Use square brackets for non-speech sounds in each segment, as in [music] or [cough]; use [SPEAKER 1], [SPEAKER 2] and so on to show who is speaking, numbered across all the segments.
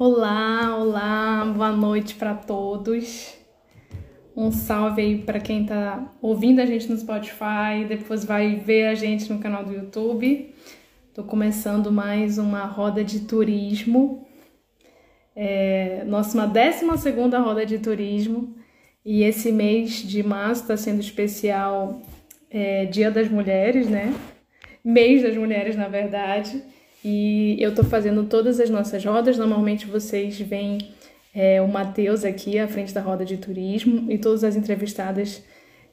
[SPEAKER 1] Olá, olá, boa noite para todos. Um salve aí para quem está ouvindo a gente no Spotify, depois vai ver a gente no canal do YouTube. Estou começando mais uma roda de turismo, é, nossa uma décima segunda roda de turismo e esse mês de março está sendo especial, é, Dia das Mulheres, né? Mês das Mulheres, na verdade. E eu estou fazendo todas as nossas rodas. Normalmente vocês veem é, o Matheus aqui à frente da roda de turismo e todas as entrevistadas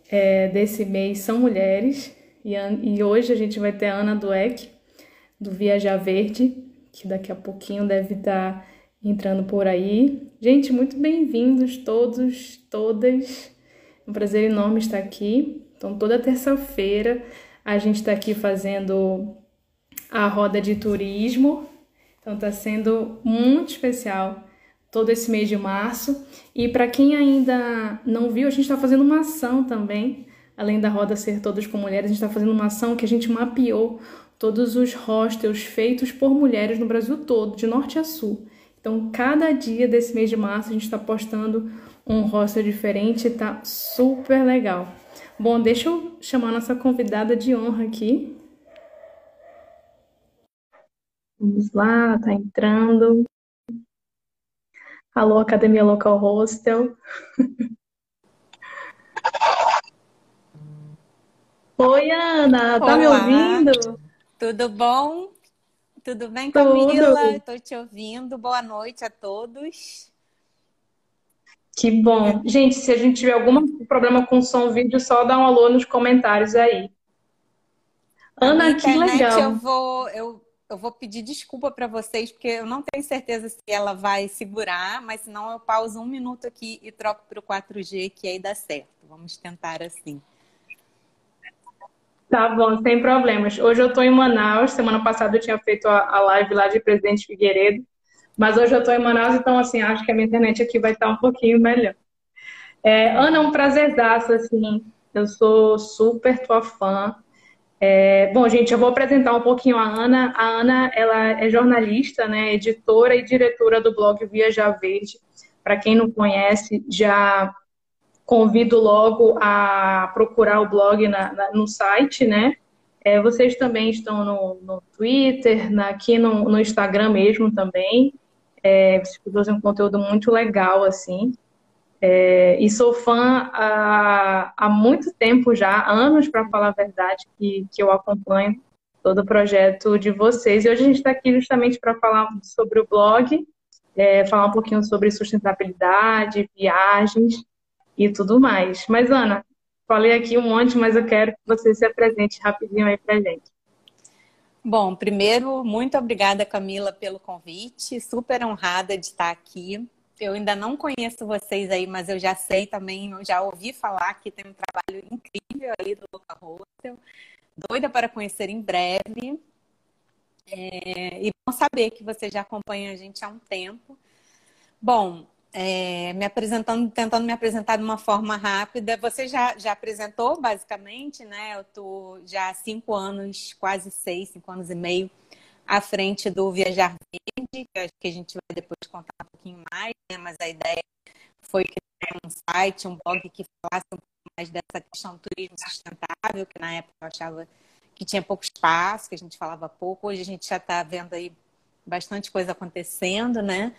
[SPEAKER 1] é, desse mês são mulheres. E, e, hoje a gente vai ter a Ana Dueck, do Viajar Verde, que daqui a pouquinho deve estar tá entrando por aí. Gente, muito bem-vindos todos, todas. Um prazer enorme estar aqui. Então, toda terça-feira a gente está aqui fazendo a roda de turismo. Então está sendo muito especial todo esse mês de março. E para quem ainda não viu, a gente está fazendo uma ação também. Além da roda ser todos com mulheres, a gente está fazendo uma ação que a gente mapeou todos os hostels feitos por mulheres no Brasil todo, de norte a sul. Então, cada dia desse mês de março, a gente está postando um hostel diferente, tá super legal. Bom, deixa eu chamar nossa convidada de honra aqui. Vamos lá, tá entrando. Alô, Academia Local Hostel. [laughs] Oi, Ana, tá Olá. me ouvindo?
[SPEAKER 2] Tudo bom? Tudo bem, Camila? Estou te ouvindo. Boa noite a todos.
[SPEAKER 1] Que bom. Gente, se a gente tiver algum problema com som vídeo, só dá um alô nos comentários aí.
[SPEAKER 2] Ana, que legal. Eu vou, eu eu vou pedir desculpa para vocês, porque eu não tenho certeza se ela vai segurar, mas senão eu pauso um minuto aqui e troco para o 4G, que aí dá certo. Vamos tentar assim.
[SPEAKER 1] Tá bom, sem problemas. Hoje eu estou em Manaus. Semana passada eu tinha feito a live lá de Presidente Figueiredo. Mas hoje eu estou em Manaus, então assim, acho que a minha internet aqui vai estar um pouquinho melhor. É, Ana, é um prazerzaço, assim. Eu sou super tua fã. É, bom, gente, eu vou apresentar um pouquinho a Ana. A Ana, ela é jornalista, né, editora e diretora do blog Viajar Verde. Para quem não conhece, já convido logo a procurar o blog na, na, no site, né? É, vocês também estão no, no Twitter, na, aqui no, no, Instagram mesmo também. É, vocês produzem um conteúdo muito legal, assim. É, e sou fã há, há muito tempo já, anos para falar a verdade, que, que eu acompanho todo o projeto de vocês. E hoje a gente está aqui justamente para falar sobre o blog, é, falar um pouquinho sobre sustentabilidade, viagens e tudo mais. Mas, Ana, falei aqui um monte, mas eu quero que você se apresente rapidinho aí para gente.
[SPEAKER 2] Bom, primeiro, muito obrigada, Camila, pelo convite. Super honrada de estar aqui. Eu ainda não conheço vocês aí, mas eu já sei também, eu já ouvi falar que tem um trabalho incrível aí do Local Hostel. Doida para conhecer em breve. É, e bom saber que você já acompanha a gente há um tempo. Bom, é, me apresentando, tentando me apresentar de uma forma rápida. Você já, já apresentou, basicamente, né? Eu estou já há cinco anos, quase seis, cinco anos e meio, à frente do Viajar Verde, que acho que a gente vai depois contar um pouquinho mais, né? mas a ideia foi criar um site, um blog que falasse um pouco mais dessa questão do turismo sustentável, que na época eu achava que tinha pouco espaço, que a gente falava pouco. Hoje a gente já está vendo aí bastante coisa acontecendo, né?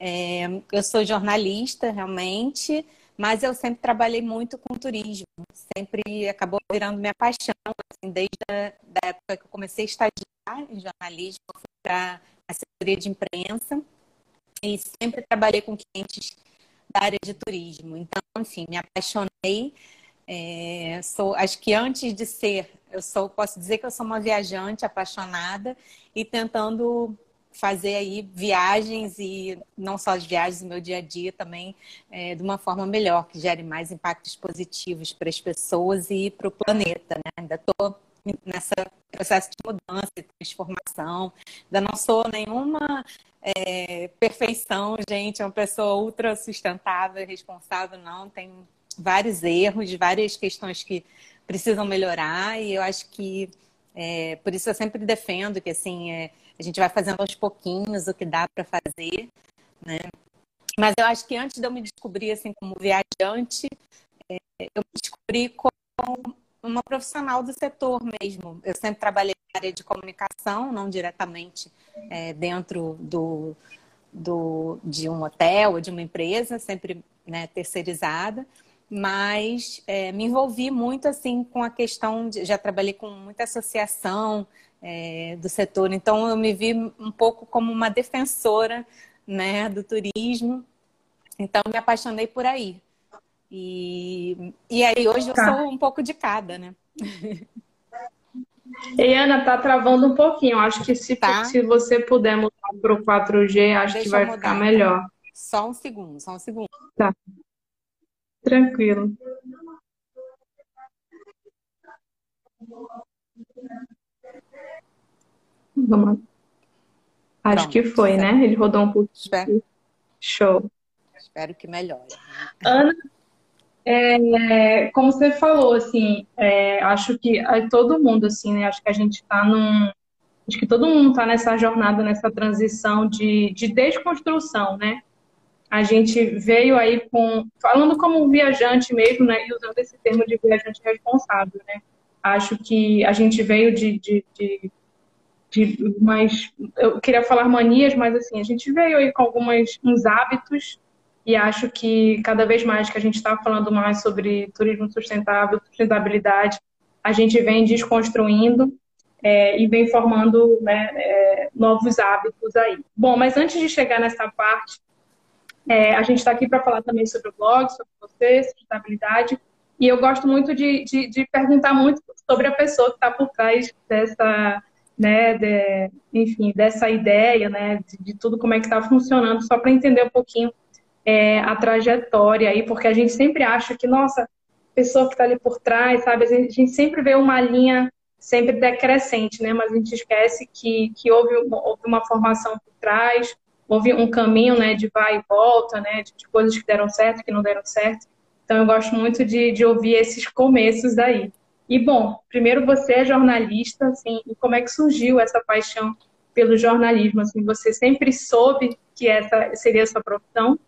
[SPEAKER 2] É, eu sou jornalista, realmente, mas eu sempre trabalhei muito com turismo. Sempre acabou virando minha paixão, assim, desde a da época que eu comecei a estagiar em jornalismo, para assessoria de imprensa e sempre trabalhei com clientes da área de turismo. Então, enfim, me apaixonei. É, sou, acho que antes de ser, eu sou, posso dizer que eu sou uma viajante apaixonada e tentando fazer aí viagens e não só as viagens no meu dia a dia também é, de uma forma melhor, que gere mais impactos positivos para as pessoas e para o planeta. Né? Ainda estou nesse processo de mudança e transformação, ainda não sou nenhuma é, perfeição, gente, é uma pessoa ultra sustentável, responsável, não, tem vários erros, várias questões que precisam melhorar e eu acho que é, por isso eu sempre defendo que assim é, a gente vai fazendo aos pouquinhos o que dá para fazer, né? Mas eu acho que antes de eu me descobrir assim como viajante, é, eu me descobri como uma profissional do setor mesmo. Eu sempre trabalhei na área de comunicação, não diretamente é, dentro do, do, de um hotel ou de uma empresa, sempre né, terceirizada, mas é, me envolvi muito assim com a questão de, já trabalhei com muita associação é, do setor, então eu me vi um pouco como uma defensora né, do turismo, então me apaixonei por aí. E, e aí hoje eu tá. sou um pouco de cada, né? [laughs]
[SPEAKER 1] Ei, Ana, tá travando um pouquinho. Acho que se, tá. se você puder mudar para o 4G, acho Deixa que vai ficar melhor.
[SPEAKER 2] Só um segundo, só um segundo.
[SPEAKER 1] Tá. Tranquilo. Vamos. Acho Pronto, que foi, né? Ele rodou um pouquinho. Espero. Show.
[SPEAKER 2] Espero que melhore.
[SPEAKER 1] Ana, é, como você falou, assim, é, acho que todo mundo, assim, né? Acho que a gente está num. Acho que todo mundo está nessa jornada, nessa transição de, de desconstrução, né? A gente veio aí com. Falando como viajante mesmo, né? E usando esse termo de viajante responsável, né? Acho que a gente veio de, de, de de mais eu queria falar manias, mas assim, a gente veio aí com alguns uns hábitos e acho que cada vez mais que a gente está falando mais sobre turismo sustentável, sustentabilidade, a gente vem desconstruindo é, e vem formando né, é, novos hábitos aí. Bom, mas antes de chegar nessa parte, é, a gente está aqui para falar também sobre o blog, sobre você, sustentabilidade, e eu gosto muito de, de, de perguntar muito sobre a pessoa que está por trás dessa, né, de, enfim, dessa ideia, né, de, de tudo como é que está funcionando, só para entender um pouquinho é, a trajetória aí, porque a gente sempre acha que, nossa, pessoa que está ali por trás, sabe? A gente sempre vê uma linha sempre decrescente, né? Mas a gente esquece que, que houve, houve uma formação por trás, houve um caminho, né, de vai e volta, né, de, de coisas que deram certo, que não deram certo. Então eu gosto muito de, de ouvir esses começos daí. E bom, primeiro você é jornalista, assim, e como é que surgiu essa paixão pelo jornalismo? Assim, você sempre soube que essa seria a sua profissão?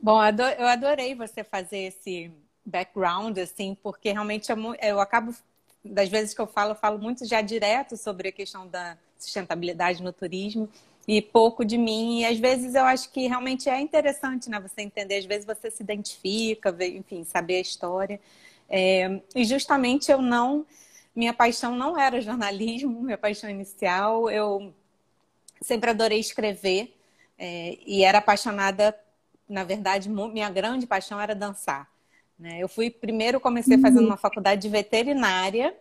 [SPEAKER 2] Bom, eu adorei você fazer esse background, assim, porque realmente eu, eu acabo, das vezes que eu falo, eu falo muito já direto sobre a questão da sustentabilidade no turismo e pouco de mim. E às vezes eu acho que realmente é interessante, né? Você entender, às vezes você se identifica, enfim, saber a história. É, e justamente eu não, minha paixão não era jornalismo, [laughs] minha paixão inicial. Eu sempre adorei escrever é, e era apaixonada na verdade, minha grande paixão era dançar. Né? Eu fui primeiro comecei fazendo uhum. uma faculdade de veterinária,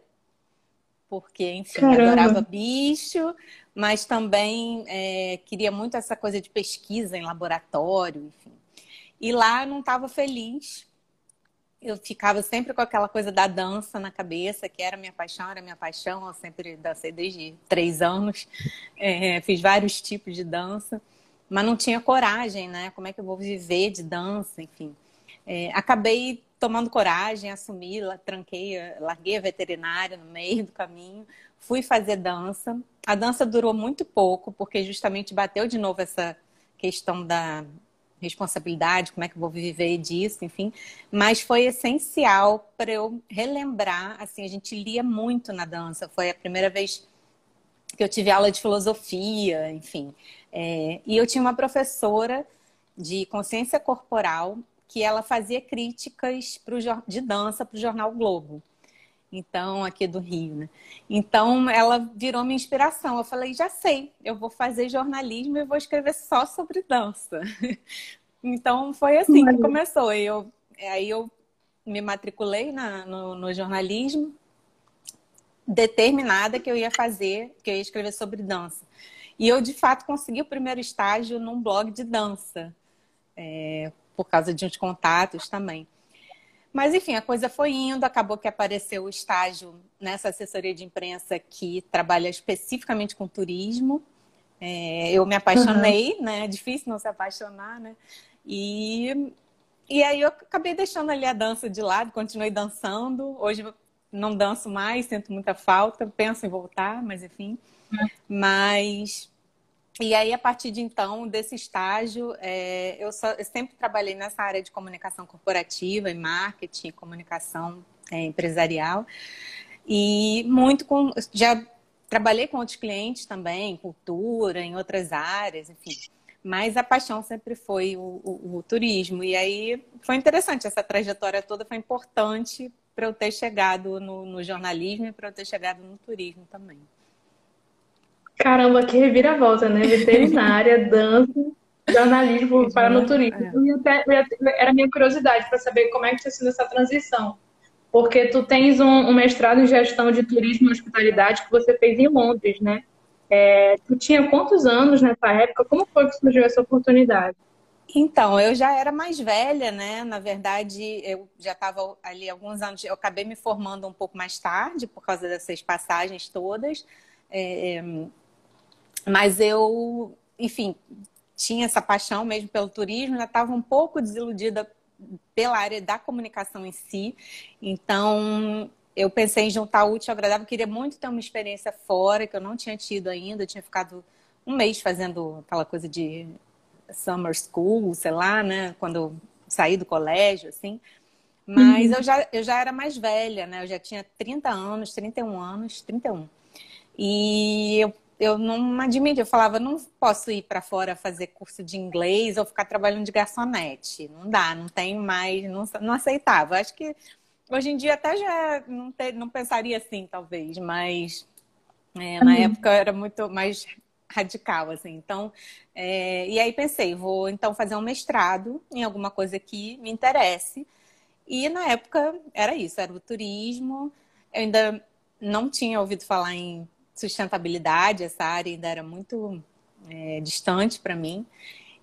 [SPEAKER 2] porque, enfim, Caramba. adorava bicho, mas também é, queria muito essa coisa de pesquisa em laboratório, enfim. E lá eu não estava feliz. Eu ficava sempre com aquela coisa da dança na cabeça, que era minha paixão, era minha paixão. Eu sempre dancei desde três anos, é, fiz vários tipos de dança mas não tinha coragem, né? Como é que eu vou viver de dança, enfim. É, acabei tomando coragem, assumi, tranquei, larguei a veterinária no meio do caminho, fui fazer dança. A dança durou muito pouco, porque justamente bateu de novo essa questão da responsabilidade, como é que eu vou viver disso, enfim. Mas foi essencial para eu relembrar, assim, a gente lia muito na dança. Foi a primeira vez que eu tive aula de filosofia, enfim. É, e eu tinha uma professora de consciência corporal que ela fazia críticas pro, de dança para o jornal Globo. Então, aqui do Rio, né? Então, ela virou minha inspiração. Eu falei, já sei, eu vou fazer jornalismo e vou escrever só sobre dança. [laughs] então, foi assim que começou. Eu, aí eu me matriculei na, no, no jornalismo, determinada que eu ia fazer, que eu ia escrever sobre dança. E eu, de fato, consegui o primeiro estágio num blog de dança, é, por causa de uns contatos também. Mas, enfim, a coisa foi indo, acabou que apareceu o estágio nessa assessoria de imprensa que trabalha especificamente com turismo. É, eu me apaixonei, uhum. né? É difícil não se apaixonar, né? E, e aí eu acabei deixando ali a dança de lado, continuei dançando. Hoje não danço mais, sinto muita falta, penso em voltar, mas enfim. Uhum. Mas e aí, a partir de então, desse estágio, é, eu, só, eu, sempre trabalhei nessa área de comunicação corporativa e marketing, comunicação é, empresarial. E muito com. Já trabalhei com outros clientes também, cultura, em outras áreas, enfim. Mas a paixão sempre foi o, o, o turismo. E aí foi interessante, essa trajetória toda foi importante para eu ter chegado no, no jornalismo e para eu ter chegado no turismo também.
[SPEAKER 1] Caramba, que reviravolta, né? Veterinária, [laughs] dança, jornalismo para no turismo. É. Até, era minha curiosidade para saber como é que tinha sido essa transição. Porque tu tens um, um, mestrado em gestão de turismo e hospitalidade que você fez em Londres, né? É, tu tinha quantos anos nessa época? Como foi que surgiu essa oportunidade?
[SPEAKER 2] Então, eu já era mais velha, né? Na verdade, eu já estava ali alguns anos. Eu acabei me formando um pouco mais tarde por causa dessas passagens todas. É, mas eu, enfim, tinha essa paixão mesmo pelo turismo, já estava um pouco desiludida pela área da comunicação em si. Então, eu pensei em juntar útil ao agradável, queria muito ter uma experiência fora, que eu não tinha tido ainda, eu tinha ficado um mês fazendo aquela coisa de summer school, sei lá, né, quando eu saí do colégio, assim. Mas uhum. eu, já, eu já era mais velha, né, eu já tinha 30 anos, 31 anos, 31. E eu eu não admito, eu falava, não posso ir para fora fazer curso de inglês ou ficar trabalhando de garçonete. Não dá, não tenho mais, não, não aceitava. Acho que hoje em dia até já não, ter, não pensaria assim, talvez, mas é, na uhum. época era muito mais radical, assim. Então, é, e aí pensei, vou então fazer um mestrado em alguma coisa que me interesse. E na época era isso, era o turismo. Eu ainda não tinha ouvido falar em sustentabilidade, essa área ainda era muito é, distante para mim.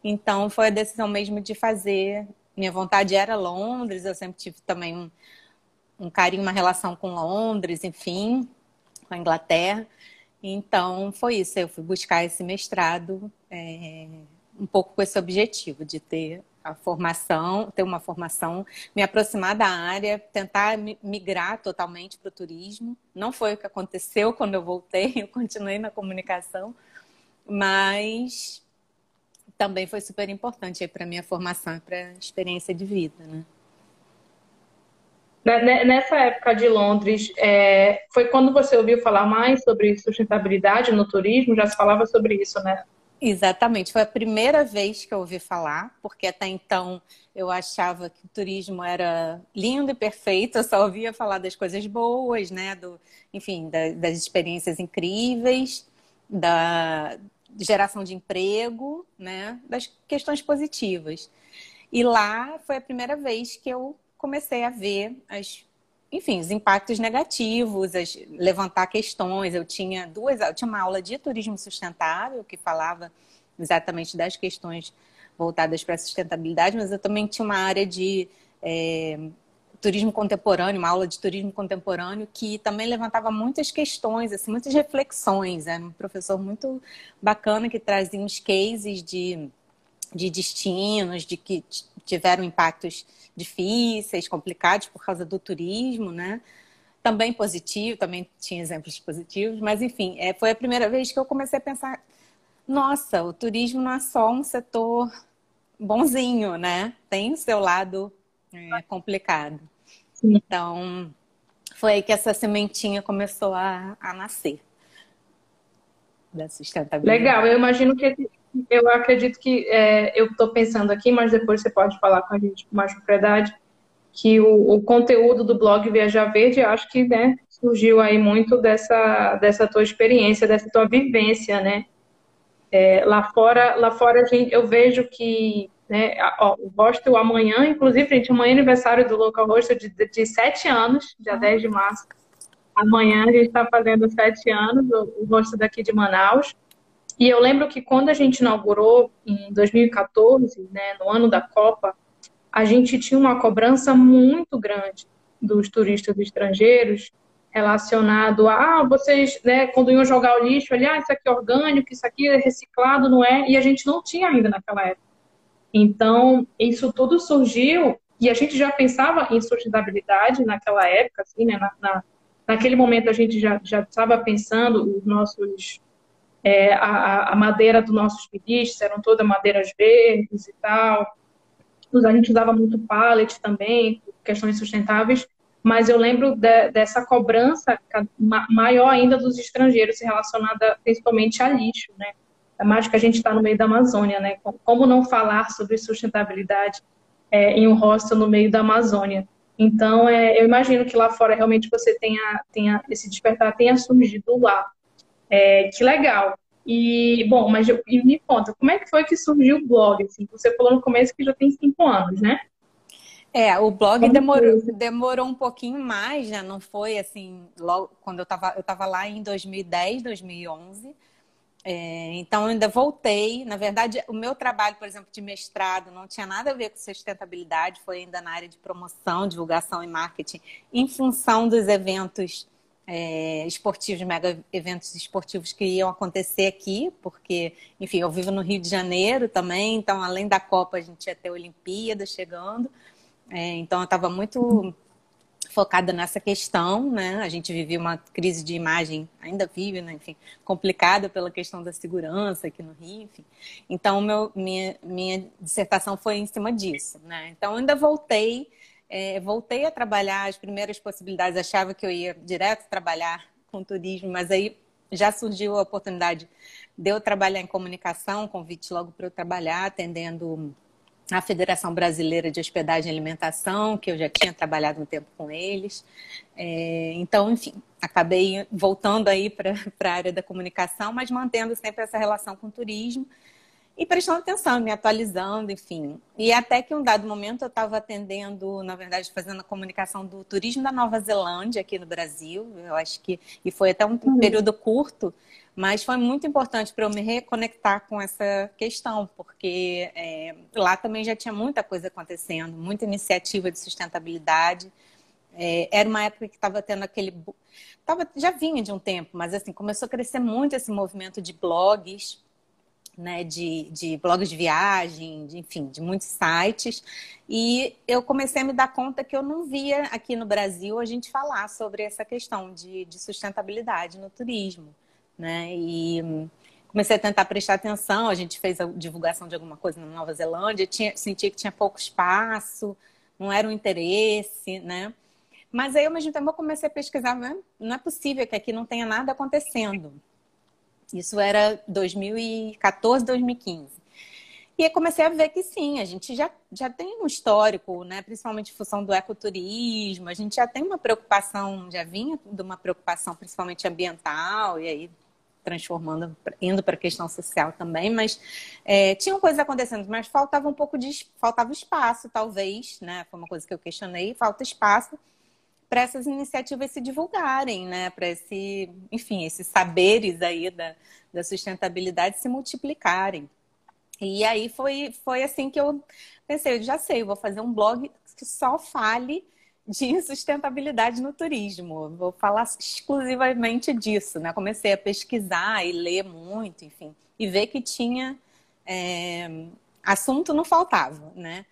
[SPEAKER 2] Então foi a decisão mesmo de fazer. Minha vontade era Londres, eu sempre tive também um, um carinho, uma relação com Londres, enfim, com a Inglaterra. Então foi isso, eu fui buscar esse mestrado é, um pouco com esse objetivo de ter a formação, ter uma formação, me aproximar da área, tentar migrar totalmente para o turismo. Não foi o que aconteceu quando eu voltei, [laughs] eu continuei na comunicação, mas também foi super importante para minha formação e para experiência de vida, né?
[SPEAKER 1] Nessa época de Londres, é, foi quando você ouviu falar mais sobre sustentabilidade no turismo? Já se falava sobre isso, né?
[SPEAKER 2] Exatamente, foi a primeira vez que eu ouvi falar, porque até então eu achava que o turismo era lindo e perfeito, eu só ouvia falar das coisas boas, né? Do, enfim, da, das experiências incríveis, da geração de emprego, né? Das questões positivas. E lá foi a primeira vez que eu comecei a ver as enfim, os impactos negativos, as, levantar questões. Eu tinha duas, eu tinha uma aula de turismo sustentável que falava exatamente das questões voltadas para a sustentabilidade, mas eu também tinha uma área de é, turismo contemporâneo, uma aula de turismo contemporâneo que também levantava muitas questões, assim, muitas reflexões. Era um professor muito bacana que trazia uns cases de, de destinos, de que tiveram impactos difíceis, complicados por causa do turismo, né? Também positivo, também tinha exemplos positivos, mas enfim, é, foi a primeira vez que eu comecei a pensar: nossa, o turismo não é só um setor bonzinho, né? Tem o seu lado é, complicado. Sim. Então, foi aí que essa sementinha começou a, a nascer da sustentabilidade.
[SPEAKER 1] Legal, eu imagino que eu acredito que é, eu estou pensando aqui, mas depois você pode falar com a gente com mais propriedade, que o, o conteúdo do blog Viajar Verde, acho que né, surgiu aí muito dessa, dessa tua experiência, dessa tua vivência, né? É, lá fora, lá fora gente, eu vejo que né, ó, o hostel amanhã, inclusive, gente, amanhã é aniversário do Local Hostel de, de, de 7 anos, dia 10 de março. Amanhã a gente está fazendo sete anos, o, o hostel daqui de Manaus. E eu lembro que quando a gente inaugurou em 2014, né, no ano da Copa, a gente tinha uma cobrança muito grande dos turistas estrangeiros relacionado a ah, vocês, né, quando iam jogar o lixo, ali, ah, isso aqui é orgânico, isso aqui é reciclado, não é? E a gente não tinha ainda naquela época. Então, isso tudo surgiu e a gente já pensava em sustentabilidade naquela época, assim, né, na, na naquele momento a gente já já estava pensando os nossos é, a, a, madeira dos nossos pedistas eram todas madeiras verdes e tal. A gente usava muito pallet também, questões sustentáveis, mas eu lembro de, dessa cobrança maior ainda dos estrangeiros relacionada principalmente a lixo, né? É mais que a gente está no meio da Amazônia, né? Como não falar sobre sustentabilidade é, em um hostel no meio da Amazônia? Então, é, eu imagino que lá fora realmente você tenha, tenha esse despertar tenha surgido lá. É, que legal. E, bom, mas e me conta, como é que foi que surgiu o blog? Assim? Você falou no começo que já tem cinco anos, né?
[SPEAKER 2] É, o blog demorou, demorou um pouquinho mais, né? Não foi assim, logo quando eu estava eu tava lá em 2010, 2011. É, então, eu ainda voltei. Na verdade, o meu trabalho, por exemplo, de mestrado não tinha nada a ver com sustentabilidade, foi ainda na área de promoção, divulgação e marketing, em função dos eventos é, esportivos, mega eventos esportivos que iam acontecer aqui, porque, enfim, eu vivo no Rio de Janeiro também, então, além da Copa, a gente ia ter a Olimpíada chegando. É, então, eu estava muito focada nessa questão, né? A gente vivia uma crise de imagem, ainda vive, né? Enfim, complicada pela questão da segurança aqui no Rio, enfim. Então, meu, minha, minha dissertação foi em cima disso, né? Então, ainda voltei é, voltei a trabalhar as primeiras possibilidades, achava que eu ia direto trabalhar com turismo, mas aí já surgiu a oportunidade de eu trabalhar em comunicação, convite logo para eu trabalhar atendendo a Federação Brasileira de Hospedagem e Alimentação, que eu já tinha trabalhado um tempo com eles. É, então, enfim, acabei voltando aí para a área da comunicação, mas mantendo sempre essa relação com o turismo e prestando atenção, me atualizando, enfim. E até que um dado momento eu estava atendendo, na verdade, fazendo a comunicação do turismo da Nova Zelândia aqui no Brasil. Eu acho que e foi até um uhum. período curto, mas foi muito importante para eu me reconectar com essa questão, porque é, lá também já tinha muita coisa acontecendo, muita iniciativa de sustentabilidade. É, era uma época que estava tendo aquele. Tava, já vinha de um tempo, mas assim, começou a crescer muito esse movimento de blogs né, de, de blogs de viagem, de, enfim, de muitos sites. E eu comecei a me dar conta que eu não via aqui no Brasil a gente falar sobre essa questão de, de sustentabilidade no turismo. Né? E comecei a tentar prestar atenção. A gente fez a divulgação de alguma coisa na Nova Zelândia, tinha, senti que tinha pouco espaço, não era um interesse, né? Mas aí, ao mesmo tempo, eu comecei a pesquisar, né? não é possível que aqui não tenha nada acontecendo. Isso era 2014, 2015. E aí comecei a ver que sim, a gente já, já tem um histórico, né? principalmente em função do ecoturismo, a gente já tem uma preocupação, já vinha de uma preocupação principalmente ambiental, e aí transformando, indo para a questão social também, mas é, tinham coisas acontecendo, mas faltava um pouco de faltava espaço, talvez, né? Foi uma coisa que eu questionei, falta espaço para essas iniciativas se divulgarem, né? Para esse, enfim, esses saberes aí da, da sustentabilidade se multiplicarem. E aí foi, foi assim que eu pensei, eu já sei, eu vou fazer um blog que só fale de [laughs] sustentabilidade no turismo. Vou falar exclusivamente disso, né? Comecei a pesquisar e ler muito, enfim, e ver que tinha é, assunto não faltava, né?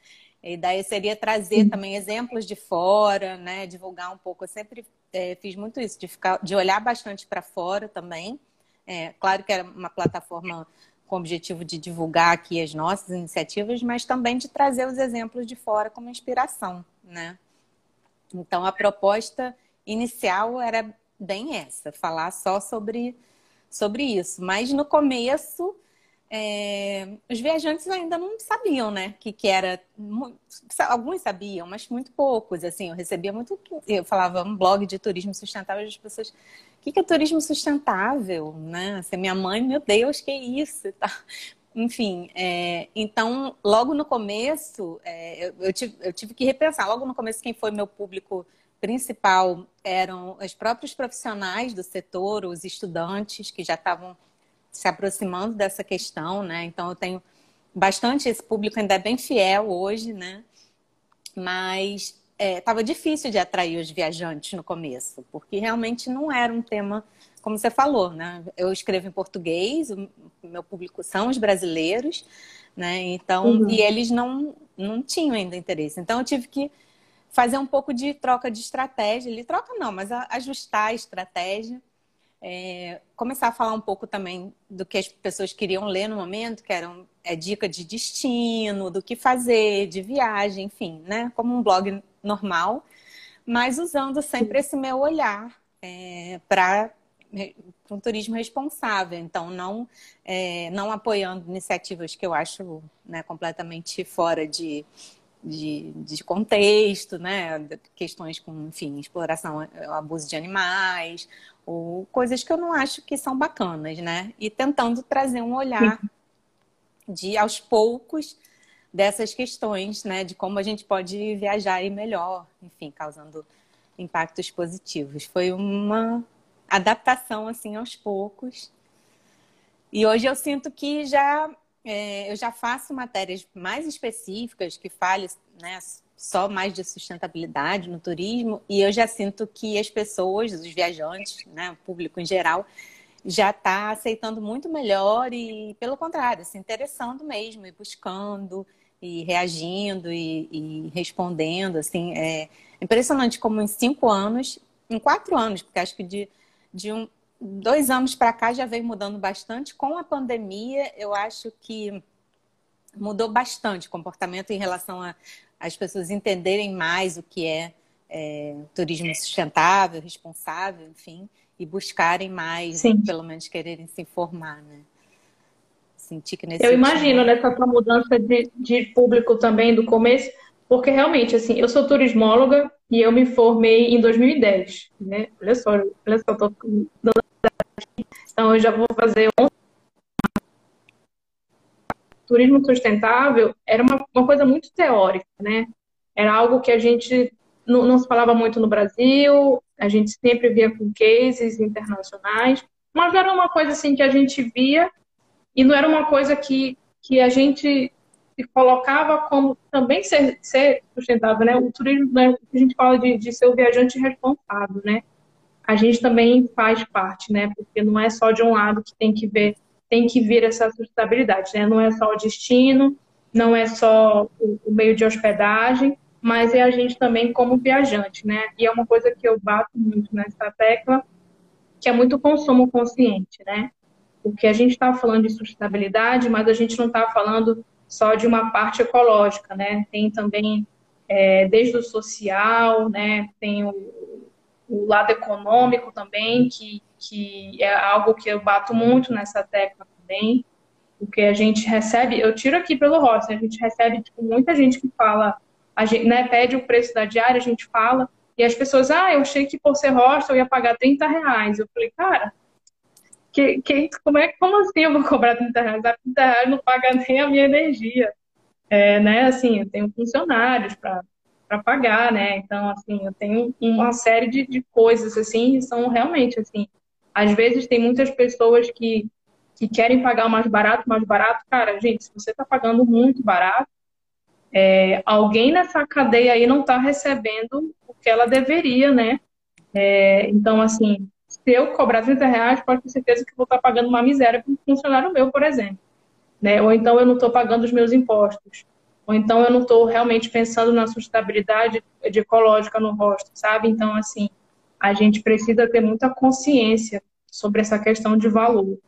[SPEAKER 2] A ideia seria trazer uhum. também exemplos de fora, né? Divulgar um pouco. Eu sempre é, fiz muito isso, de, ficar, de olhar bastante para fora também. É, claro que era uma plataforma com o objetivo de divulgar aqui as nossas iniciativas, mas também de trazer os exemplos de fora como inspiração, né? Então a proposta inicial era bem essa, falar só sobre, sobre isso. Mas no começo é, os viajantes ainda não sabiam, né, que, que era. Alguns sabiam, mas muito poucos. Assim, eu recebia muito. Eu falava um blog de turismo sustentável as pessoas. O que, que é turismo sustentável, né? Assim, minha mãe, meu Deus, que isso? [laughs] Tá. Enfim, é, então, logo no começo, é, eu, eu, tive, eu tive que repensar. Logo no começo, quem foi meu público principal eram os próprios profissionais do setor, os estudantes que já estavam se aproximando dessa questão, né? Então eu tenho bastante esse público ainda é bem fiel hoje, né? Mas estava é, difícil de atrair os viajantes no começo, porque realmente não era um tema, como você falou, né? Eu escrevo em português, o meu público são os brasileiros, né? Então, uhum. e eles não, não tinham ainda interesse. Então, eu tive que fazer um pouco de troca de estratégia. Ele troca não, mas ajustar a estratégia é, começar a falar um pouco também do que as pessoas queriam ler no momento, que eram é, dica de destino, do que fazer, de viagem, enfim, né? Como um blog normal, mas usando sempre esse meu olhar é, para um turismo responsável. Então, não, é, não apoiando iniciativas que eu acho né, completamente fora de, de, de, contexto, né? Questões com, enfim, exploração, abuso de animais, ou coisas que eu não acho que são bacanas, né? E tentando trazer um olhar de, aos poucos, dessas questões, né? De como a gente pode viajar e melhor, enfim, causando impactos positivos. Foi uma adaptação, assim, aos poucos. E hoje eu sinto que já é, eu já faço matérias mais específicas que falem né, só mais de sustentabilidade no turismo e eu já sinto que as pessoas, os viajantes, né, o público em geral, já está aceitando muito melhor e, pelo contrário, se interessando mesmo e buscando e reagindo e, e respondendo. Assim, é impressionante como em cinco anos, em quatro anos, porque acho que de, de um, dois anos para cá já veio mudando bastante. Com a pandemia, eu acho que mudou bastante o comportamento em relação a as pessoas entenderem mais o que é, é turismo sustentável, responsável, enfim, e buscarem mais, Sim. pelo menos quererem se informar, né?
[SPEAKER 1] Senti que nesse eu imagino nessa tua mudança de, de público também do começo, porque realmente, assim, eu sou turismóloga e eu me formei em 2010, né? Olha só, olha só, tô então eu já vou fazer 11 turismo sustentável. Era uma, uma coisa muito teórica, né? Era algo que a gente não, não, se falava muito no Brasil, a gente sempre via com cases internacionais, mas era uma coisa assim que a gente via. E não era uma coisa que, que a gente se colocava como também ser, ser sustentável, né? O turismo, né? a gente fala de, de ser o viajante responsável, né? A gente também faz parte, né? Porque não é só de um lado que tem que ver tem que vir essa sustentabilidade, né? Não é só o destino, não é só o, o meio de hospedagem, mas é a gente também como viajante, né? E é uma coisa que eu bato muito nessa tecla, que é muito consumo consciente, né? Porque a gente está falando de sustentabilidade, mas a gente não está falando só de uma parte ecológica, né? Tem também é, desde o social, né? Tem o, o lado econômico também, que, que é algo que eu bato muito nessa tecla também, porque a gente recebe, eu tiro aqui pelo rosto, a gente recebe tipo, muita gente que fala, a gente, né, pede o preço da diária, a gente fala, e as pessoas, ah, eu achei que por ser hostel eu ia pagar 30 reais. Eu falei, cara, que, que, como, é, como assim eu vou cobrar 30 reais? A 30 reais não paga nem a minha energia. É, né, assim, eu tenho funcionários para pagar, né? Então, assim, eu tenho uma série de, de coisas, assim, são realmente, assim, às vezes tem muitas pessoas que, que querem pagar mais barato, mais barato. Cara, gente, se você está pagando muito barato, é, alguém nessa cadeia aí não está recebendo o que ela deveria, né? É, então, assim, se eu cobrar 30 reais, pode ter certeza que vou estar tá pagando uma miséria para um funcionário meu, por exemplo. Né? Ou então eu não estou pagando os meus impostos ou então eu não estou realmente pensando na sustentabilidade de ecológica no rosto, sabe? Então, assim, a gente precisa ter muita consciência sobre essa questão de valor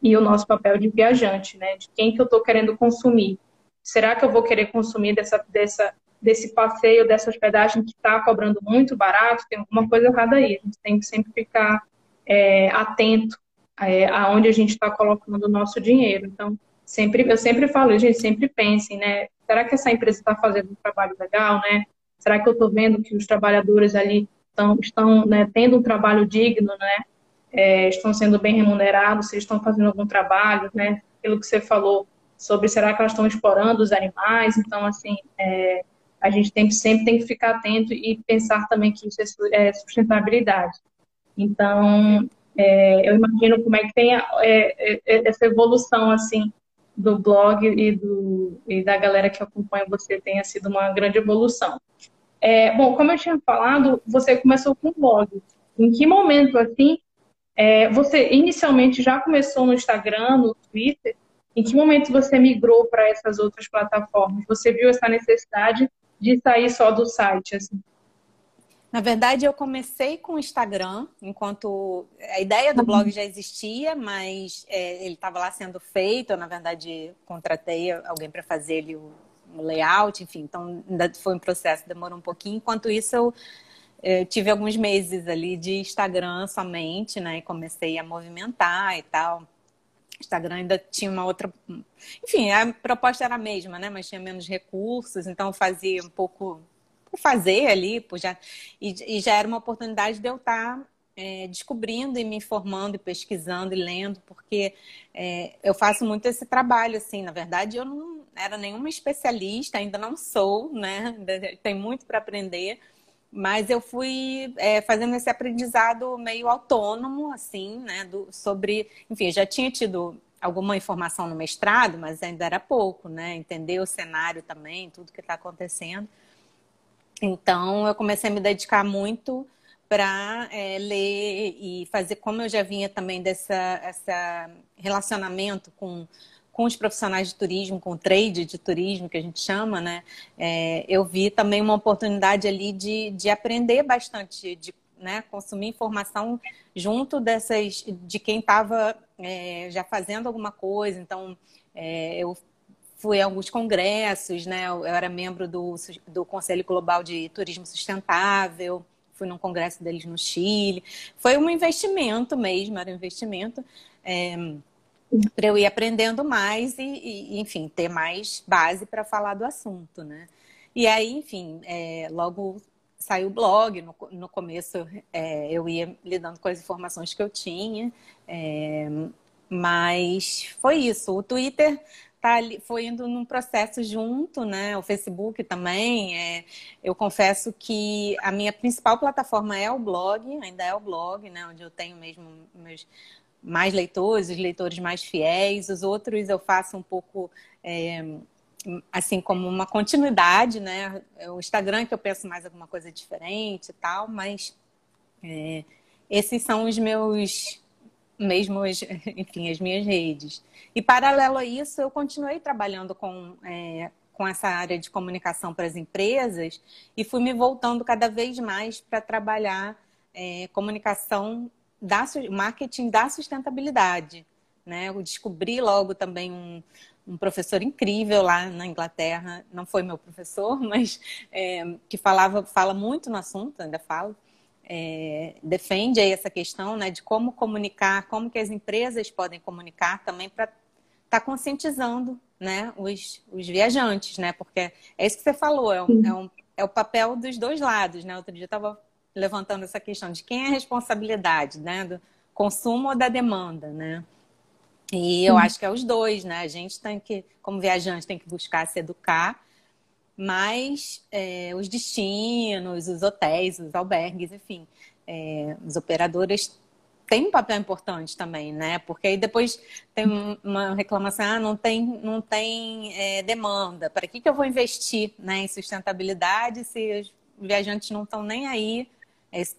[SPEAKER 1] e o nosso papel de viajante, né? De quem que eu estou querendo consumir. Será que eu vou querer consumir dessa, dessa, desse passeio, dessa hospedagem que está cobrando muito barato? Tem alguma coisa errada aí. A gente tem que sempre ficar é, atento é, aonde a gente está colocando o nosso dinheiro. Então, sempre, eu sempre falo, gente, sempre pensem, né? será que essa empresa está fazendo um trabalho legal, né? Será que eu estou vendo que os trabalhadores ali estão, estão né, tendo um trabalho digno, né? É, estão sendo bem remunerados, se estão fazendo algum trabalho, né? Pelo que você falou sobre será que elas estão explorando os animais, então assim é, a gente tem, sempre tem que ficar atento e pensar também que isso é, é sustentabilidade. Então é, eu imagino como é que tem a, é, é, essa evolução assim do blog e, do, e da galera que acompanha você tenha sido uma grande evolução. É, bom, como eu tinha falado, você começou com o blog. Em que momento, assim, é, você inicialmente já começou no Instagram, no Twitter? Em que momento você migrou para essas outras plataformas? Você viu essa necessidade de sair só do site, assim?
[SPEAKER 2] Na verdade, eu comecei com o Instagram, enquanto a ideia do blog já existia, mas é, ele estava lá sendo feito. Eu, na verdade, contratei alguém para fazer ele o, o, layout, enfim. Então, ainda foi um processo, demorou um pouquinho. Enquanto isso, eu, eu tive alguns meses ali de Instagram somente, né? E comecei a movimentar e tal. Instagram ainda tinha uma outra. Enfim, a proposta era a mesma, né? Mas tinha menos recursos, então fazia um pouco por fazer ali, por já... E, e já era uma oportunidade de eu estar é, descobrindo e me informando e pesquisando e lendo, porque é, eu faço muito esse trabalho, assim, na verdade eu não era nenhuma especialista, ainda não sou, né? Tem muito para aprender, mas eu fui é, fazendo esse aprendizado meio autônomo, assim, né? Do, sobre, enfim, já tinha tido alguma informação no mestrado, mas ainda era pouco, né? Entender o cenário também, tudo que está acontecendo. Então, eu comecei a me dedicar muito para é, ler e fazer, como eu já vinha também desse relacionamento com, com os profissionais de turismo, com o trade de turismo, que a gente chama, né? É, eu vi também uma oportunidade ali de, de aprender bastante, de né, consumir informação junto dessas, de quem estava é, já fazendo alguma coisa. Então, é, eu fui a alguns congressos, né? Eu era membro do, do Conselho Global de Turismo Sustentável, fui num congresso deles no Chile. Foi um investimento mesmo, era um investimento é, para eu ir aprendendo mais e, e, enfim, ter mais base para falar do assunto, né? E aí, enfim, é, logo saiu o blog. No, no começo é, eu ia lidando com as informações que eu tinha, é, mas foi isso. O Twitter tá ali, foi indo num processo junto, né? O Facebook também. É, eu confesso que a minha principal plataforma é o blog, ainda é o blog, né? Onde eu tenho mesmo meus mais leitores, os leitores mais fiéis. Os outros eu faço um pouco é, assim como uma continuidade, né? É o Instagram que eu penso mais alguma coisa diferente e tal, mas é, esses são os meus mesmo, [laughs] enfim, as minhas redes. E paralelo a isso, eu continuei trabalhando com, é, com essa área de comunicação para as empresas e fui me voltando cada vez mais para trabalhar é, comunicação da marketing da sustentabilidade. Né? Eu descobri logo também um, um professor incrível lá na Inglaterra, não foi meu professor, [laughs] mas é, que falava, fala muito no assunto, ainda falo, é, defende aí essa questão né, de como comunicar, como que as empresas podem comunicar também para estar tá conscientizando né, os, os viajantes, né? Porque é isso que você falou, é, um, é, um, é o papel dos dois lados, né? Outro dia eu estava levantando essa questão de quem é a responsabilidade, né? Do consumo ou da demanda, né? E eu acho que é os dois, né? A gente tem que, como viajante, tem que buscar se educar mas é, os destinos, os hotéis, os albergues, enfim, é, os operadores têm um papel importante também, né? Porque aí depois tem uma reclamação, ah, não tem, não tem é, demanda. Para que, que eu vou investir né, em sustentabilidade se os viajantes não estão nem aí,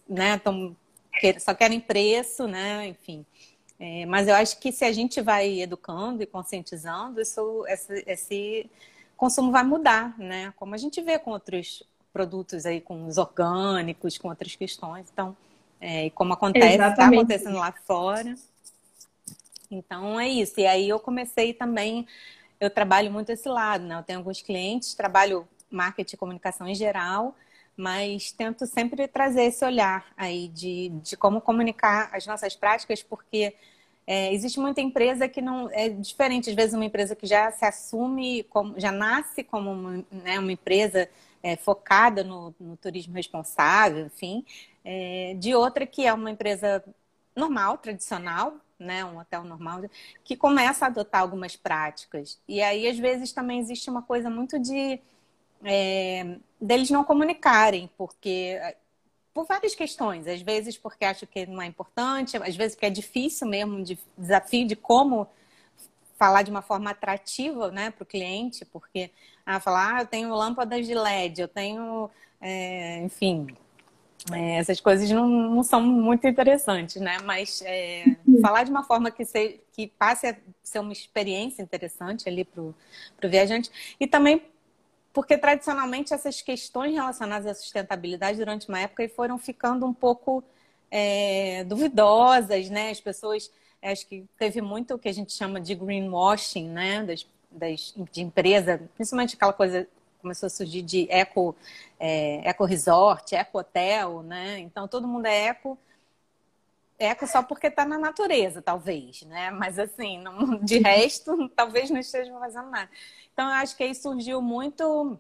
[SPEAKER 2] né? Tão, só querem preço, né? Enfim. É, mas eu acho que se a gente vai educando e conscientizando, isso, esse, esse consumo vai mudar, né? Como a gente vê com outros produtos aí, com os orgânicos, com outras questões. Então, é, e como acontece, está acontecendo lá fora. Então é isso. E aí eu comecei também, eu trabalho muito esse lado, né? Eu tenho alguns clientes, trabalho marketing e comunicação em geral, mas tento sempre trazer esse olhar aí de, de como comunicar as nossas práticas, porque é, existe muita empresa que não é diferente, às vezes uma empresa que já se assume, como, já nasce como uma, né, uma empresa é, focada no, no, turismo responsável, enfim, é, de outra que é uma empresa normal, tradicional, né, um hotel normal, que começa a adotar algumas práticas. E aí, às vezes, também existe uma coisa muito de é, deles não comunicarem, porque por várias questões. Às vezes porque acho que não é importante, às vezes porque é difícil mesmo, de desafio de como falar de uma forma atrativa né, para o cliente, porque ah, falar, ah, eu tenho lâmpadas de LED, eu tenho, é, enfim, é, essas coisas não, não, são muito interessantes, né? Mas é, falar de uma forma que, se, que passe a ser uma experiência interessante ali para o viajante e também porque tradicionalmente essas questões relacionadas à sustentabilidade durante uma época foram ficando um pouco é, duvidosas, né? As pessoas, acho que teve muito o que a gente chama de greenwashing, né? Das, das, de empresa, principalmente aquela coisa começou a surgir de eco, é, eco resort, eco hotel, né? Então todo mundo é eco, eco só porque está na natureza, talvez, né? Mas assim, não, [laughs] de resto, talvez não esteja fazendo nada. Então eu acho que aí surgiu muito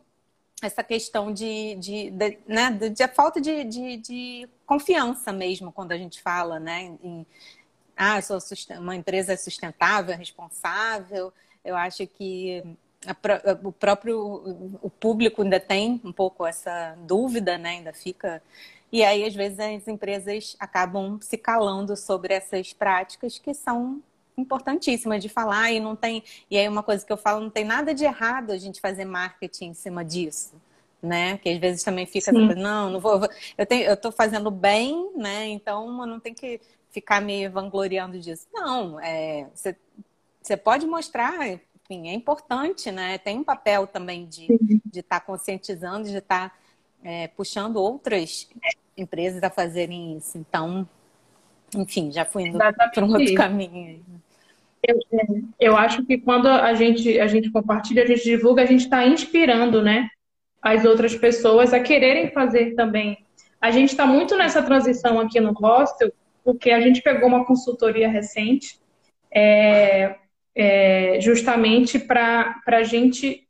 [SPEAKER 2] essa questão de, de, de, né, de, de falta de, de, de, confiança mesmo quando a gente fala, né? Em, ah, sou uma empresa sustentável, responsável. Eu acho que a, o próprio o público ainda tem um pouco essa dúvida, né? Ainda fica. E aí, às vezes, as empresas acabam se calando sobre essas práticas que são importantíssimas de falar e não tem. E aí, uma coisa que eu falo, não tem nada de errado a gente fazer marketing em cima disso. Né? Que às vezes também fica, não, não vou, eu tenho, eu estou fazendo bem, né? Então eu não tem que ficar me vangloriando disso. Não, é, você, pode mostrar enfim, é importante, né? Tem um papel também de estar tá conscientizando, de estar tá, é, puxando outras empresas a fazerem isso. Então, enfim, já fui indo para um outro caminho.
[SPEAKER 1] Eu, eu acho que quando a gente, a gente compartilha, a gente divulga, a gente está inspirando, né? As outras pessoas a quererem fazer também. A gente está muito nessa transição aqui no hostel, porque a gente pegou uma consultoria recente é, é, justamente para a gente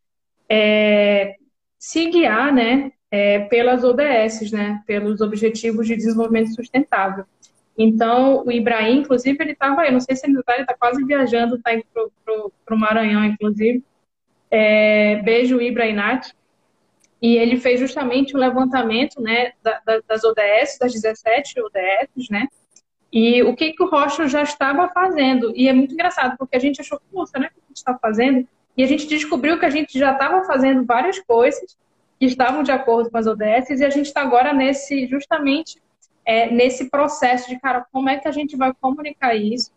[SPEAKER 1] é, se guiar né, é, pelas ODS, né, pelos Objetivos de Desenvolvimento Sustentável. Então, o Ibrahim, inclusive, ele estava aí, não sei se ele está, ele está quase viajando, está indo para o Maranhão, inclusive. É, beijo, Ibrahim Nath. E ele fez justamente o um levantamento né, das ODS, das 17 ODS, né, e o que, que o Rocha já estava fazendo. E é muito engraçado, porque a gente achou, nossa, né, o que a gente está fazendo? E a gente descobriu que a gente já estava fazendo várias coisas que estavam de acordo com as ODS, e a gente está agora nesse, justamente é, nesse processo de, cara, como é que a gente vai comunicar isso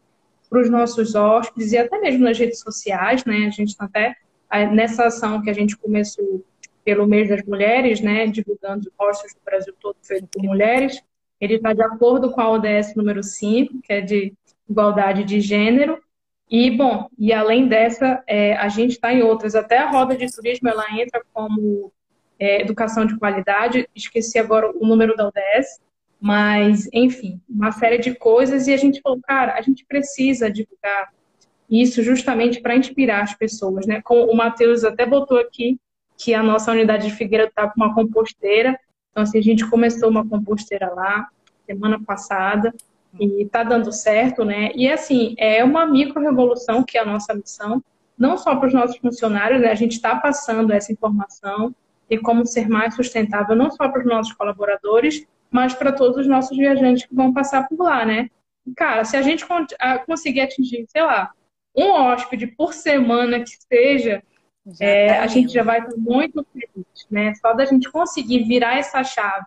[SPEAKER 1] para os nossos hóspedes e até mesmo nas redes sociais, né? A gente está até é, nessa ação que a gente começou pelo mês das mulheres, né? Divulgando hostels do Brasil todo feito por mulheres ele está de acordo com a ODS número 5, que é de igualdade de gênero. E, bom, e além dessa, é, a gente está em outras. Até a roda de turismo, ela entra como é, educação de qualidade. Esqueci agora o número da ODS. Mas, enfim, uma série de coisas. E a gente falou, cara, a gente precisa divulgar isso justamente para inspirar as pessoas, né? Como o Matheus até botou aqui que a nossa unidade de Figueira está com uma composteira. Então, assim, a gente começou uma composteira lá semana passada e está dando certo, né? E, assim, é uma micro-revolução que é a nossa missão, não só para os nossos funcionários, né? A gente está passando essa informação de como ser mais sustentável, não só para os nossos colaboradores, mas para todos os nossos viajantes que vão passar por lá, né? Cara, se a gente conseguir atingir, sei lá, um hóspede por semana que seja, é, tá a gente já vai estar muito feliz, né? Só da gente conseguir virar essa chave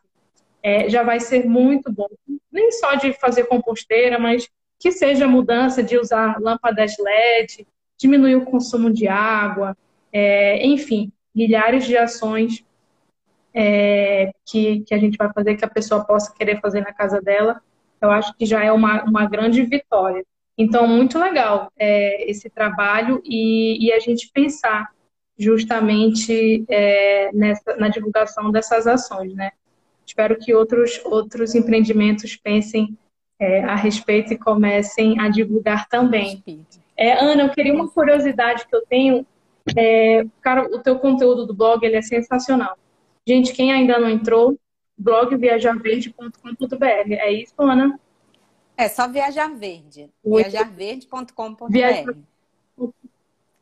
[SPEAKER 1] é, já vai ser muito bom. Nem só de fazer composteira, mas que seja mudança de usar lâmpadas LED, diminuir o consumo de água, é, enfim, milhares de ações é, que, que a gente vai fazer que a pessoa possa querer fazer na casa dela. Eu acho que já é uma, uma grande vitória. Então, muito legal é, esse trabalho e, e, a gente pensar justamente é, nessa, na divulgação dessas ações, né? Espero que outros, outros empreendimentos pensem é, a respeito e comecem a divulgar também. É, Ana, eu queria uma curiosidade que eu tenho. É, cara, o teu conteúdo do blog ele é sensacional. Gente, quem ainda não entrou, blogviajarverde.com.br. É isso, Ana?
[SPEAKER 2] É só Viajar Verde. Viajarverde.com.br. Viajar...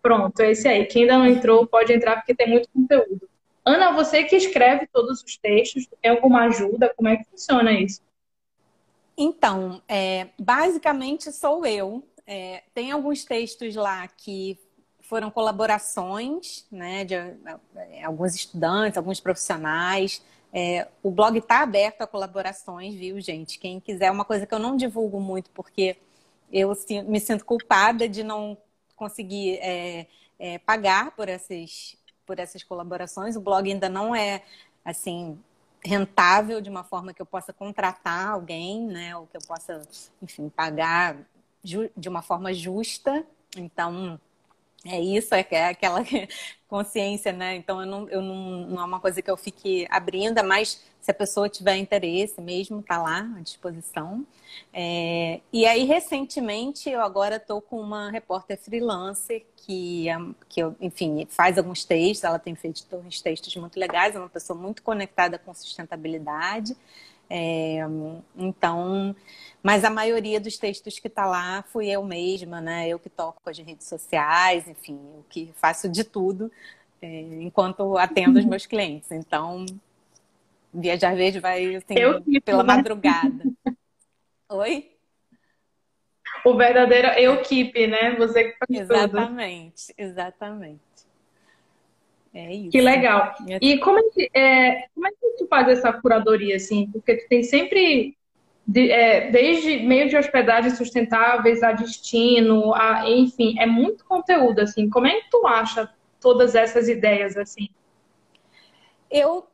[SPEAKER 1] Pronto, é esse aí. Quem ainda não entrou pode entrar porque tem muito conteúdo. Ana, você que escreve todos os textos, tem alguma ajuda? Como é que funciona isso?
[SPEAKER 2] Então, é, basicamente sou eu. É, tem alguns textos lá que foram colaborações, né, de, é, alguns estudantes, alguns profissionais. É, o blog está aberto a colaborações, viu, gente? Quem quiser, uma coisa que eu não divulgo muito, porque eu me sinto culpada de não conseguir é, é, pagar por esses por essas colaborações. O blog ainda não é assim rentável de uma forma que eu possa contratar alguém, né, ou que eu possa, enfim, pagar de uma forma justa. Então, é isso, é, é aquela [laughs] consciência, né? Então, eu não, eu não, não é uma coisa que eu fique abrindo, mas se a pessoa tiver interesse mesmo, tá lá à disposição. É, e aí, recentemente, eu agora estou com uma repórter freelancer que, que enfim, faz alguns textos, ela tem feito uns textos muito legais, é uma pessoa muito conectada com sustentabilidade. É, então, mas a maioria dos textos que está lá fui eu mesma, né? Eu que toco as redes sociais, enfim, eu que faço de tudo é, enquanto atendo os meus clientes. Então, Viajar Verde vai assim, eu, pela né? madrugada. [laughs] Oi?
[SPEAKER 1] O verdadeiro eu keep, né? Você que
[SPEAKER 2] faz Exatamente, tudo. exatamente.
[SPEAKER 1] É isso. Que legal. E como é que, é, como é que tu faz essa curadoria, assim? Porque tu tem sempre, de, é, desde meio de hospedagem sustentáveis a destino, a, enfim, é muito conteúdo, assim. Como é que tu acha todas essas ideias, assim?
[SPEAKER 2] Eu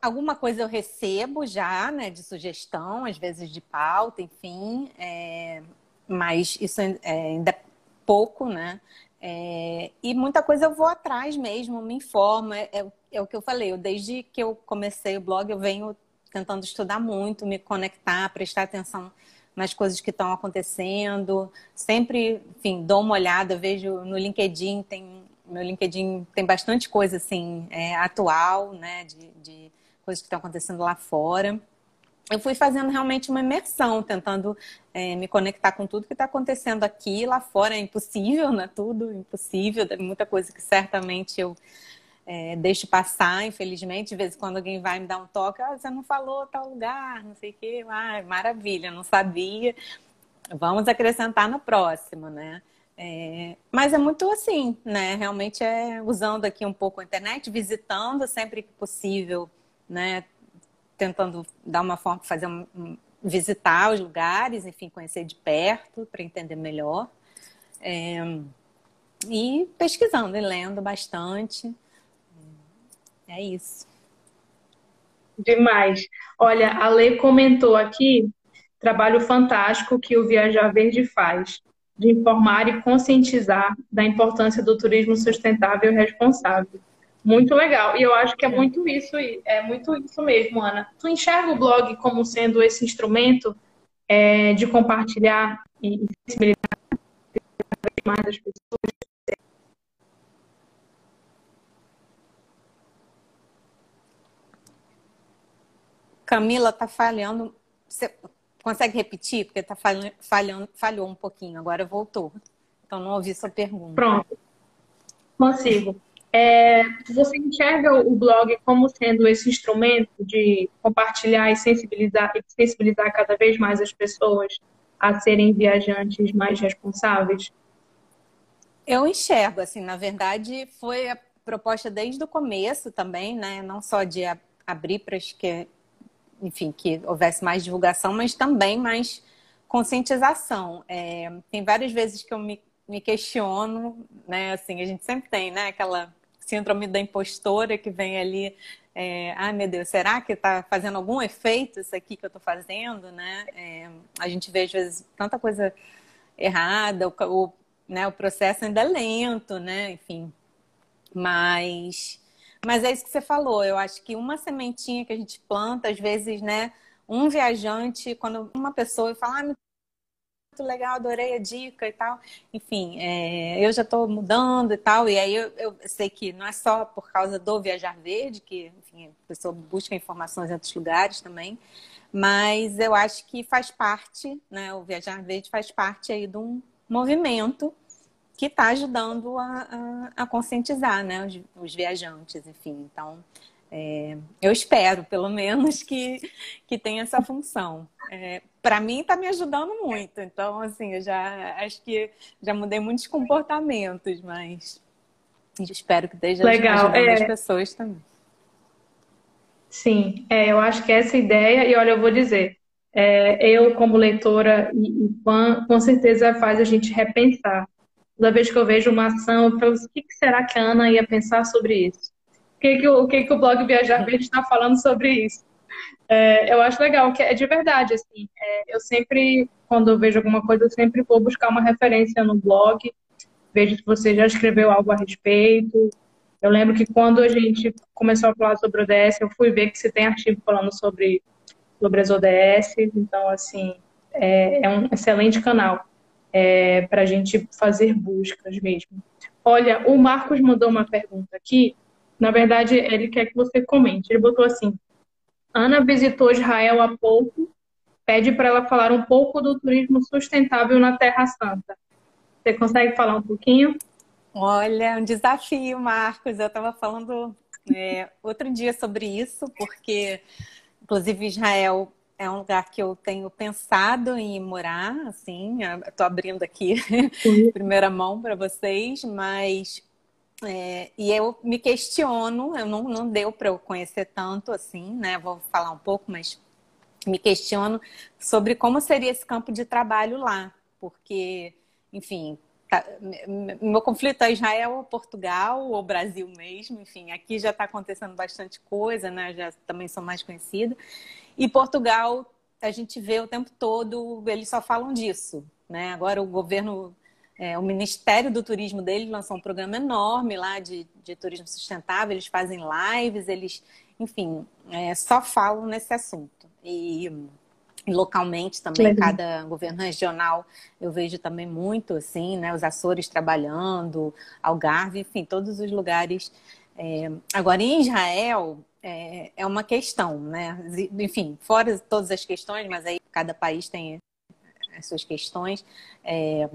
[SPEAKER 2] alguma coisa eu recebo já, né, de sugestão, às vezes de pauta, enfim, é, mas isso é, ainda é pouco, né? É, e muita coisa eu vou atrás mesmo, me informo. É, é, é, o que eu falei, eu, desde que eu comecei o blog, eu venho tentando estudar muito, me conectar, prestar atenção nas coisas que estão acontecendo. Sempre, enfim, dou uma olhada, vejo no LinkedIn, tem, meu LinkedIn tem bastante coisa assim, é, atual, né, de, de coisas que estão acontecendo lá fora eu fui fazendo realmente uma imersão, tentando é, me conectar com tudo que está acontecendo aqui. Lá fora é impossível, né? Tudo impossível. Muita coisa que certamente eu é, deixo passar, infelizmente. De vez em quando alguém vai me dar um toque, ah, você não falou tal lugar, não sei o quê. Ah, maravilha, não sabia. Vamos acrescentar no próximo, né? É, mas é muito assim, né? Realmente é usando aqui um pouco a internet, visitando sempre que possível, né? Tentando dar uma forma, fazer um, visitar os lugares, enfim, conhecer de perto para entender melhor. É, e pesquisando e lendo bastante. É isso.
[SPEAKER 1] Demais. Olha, a Lê comentou aqui trabalho fantástico que o Viajar Verde faz, de informar e conscientizar da importância do turismo sustentável e responsável. Muito legal. E eu acho que é muito isso, é muito isso mesmo, Ana. Tu enxerga o blog como sendo esse instrumento é, de compartilhar e sensibilizar mais as pessoas?
[SPEAKER 2] Camila, tá falhando. Você consegue repetir? Porque tá falhando, falhou um pouquinho, agora voltou. Então não ouvi sua pergunta.
[SPEAKER 1] Pronto. Consigo. É, você enxerga o blog como sendo esse instrumento de compartilhar e sensibilizar, e sensibilizar cada vez mais as pessoas a serem viajantes mais responsáveis?
[SPEAKER 2] Eu enxergo, assim, na verdade, foi a proposta desde o começo também, né? Não só de abrir para que, enfim, que houvesse mais divulgação, mas também mais conscientização. É, tem várias vezes que eu me, me questiono, né? Assim, a gente sempre tem, né? Aquela síndrome da impostora que vem ali. É, ah, meu Deus, será que está fazendo algum efeito isso aqui que eu estou fazendo, né? É, a gente vê às vezes tanta coisa errada, o, o, né, o processo ainda é lento, né? Enfim, mas mas é isso que você falou. Eu acho que uma sementinha que a gente planta, às vezes, né? Um viajante, quando uma pessoa fala, ah, muito legal, adorei a dica e tal. Enfim, é, eu já estou mudando e tal, e aí eu, eu, sei que não é só por causa do Viajar Verde, que enfim, a pessoa busca informações em outros lugares também, mas eu acho que faz parte, né, o Viajar Verde faz parte aí de um movimento que está ajudando a, a, a, conscientizar né, os, os viajantes, enfim. Então, é, eu espero, pelo menos, que, que tenha essa função. É, Para mim, está me ajudando muito. Então, assim, eu já acho que já mudei muitos comportamentos, mas espero que esteja Legal. ajudando é... as pessoas também.
[SPEAKER 1] Sim, é, eu acho que essa ideia, e olha, eu vou dizer, é, eu como leitora e, e fã, com certeza faz a gente repensar Toda vez que eu vejo uma ação, eu penso, o que será que a Ana ia pensar sobre isso? O que, que, o, que, que o blog Viajar Verde está [laughs] falando sobre isso? É, eu acho legal, que é de verdade, assim. É, eu sempre, quando eu vejo alguma coisa, eu sempre vou buscar uma referência no blog, vejo se você já escreveu algo a respeito. Eu lembro que quando a gente começou a falar sobre ODS, eu fui ver que você tem artigo falando sobre, sobre as ODS, então, assim, é, é um excelente canal é, para a gente fazer buscas mesmo. Olha, o Marcos mandou uma pergunta aqui, na verdade, ele quer que você comente. Ele botou assim: Ana visitou Israel há pouco, pede para ela falar um pouco do turismo sustentável na Terra Santa. Você consegue falar um pouquinho?
[SPEAKER 2] Olha, um desafio, Marcos. Eu estava falando é, outro dia sobre isso, porque, inclusive, Israel é um lugar que eu tenho pensado em morar, assim, estou abrindo aqui [laughs] primeira mão para vocês, mas é, e eu me questiono, eu não, não deu para eu conhecer tanto assim, né? Vou falar um pouco, mas me questiono sobre como seria esse campo de trabalho lá, porque, enfim, tá, meu conflito é Israel ou Portugal ou Brasil mesmo, enfim, aqui já está acontecendo bastante coisa, né? Já também sou mais conhecida. E Portugal, a gente vê o tempo todo, eles só falam disso, né? Agora o governo é, o Ministério do Turismo dele lançou um programa enorme lá de, de turismo sustentável, eles fazem lives, eles, enfim, é, só falam nesse assunto. E, e localmente também, Legal. cada governo regional, eu vejo também muito, assim, né, os Açores trabalhando, Algarve, enfim, todos os lugares. É, agora, em Israel, é, é uma questão, né? Enfim, fora todas as questões, mas aí cada país tem as suas questões. É,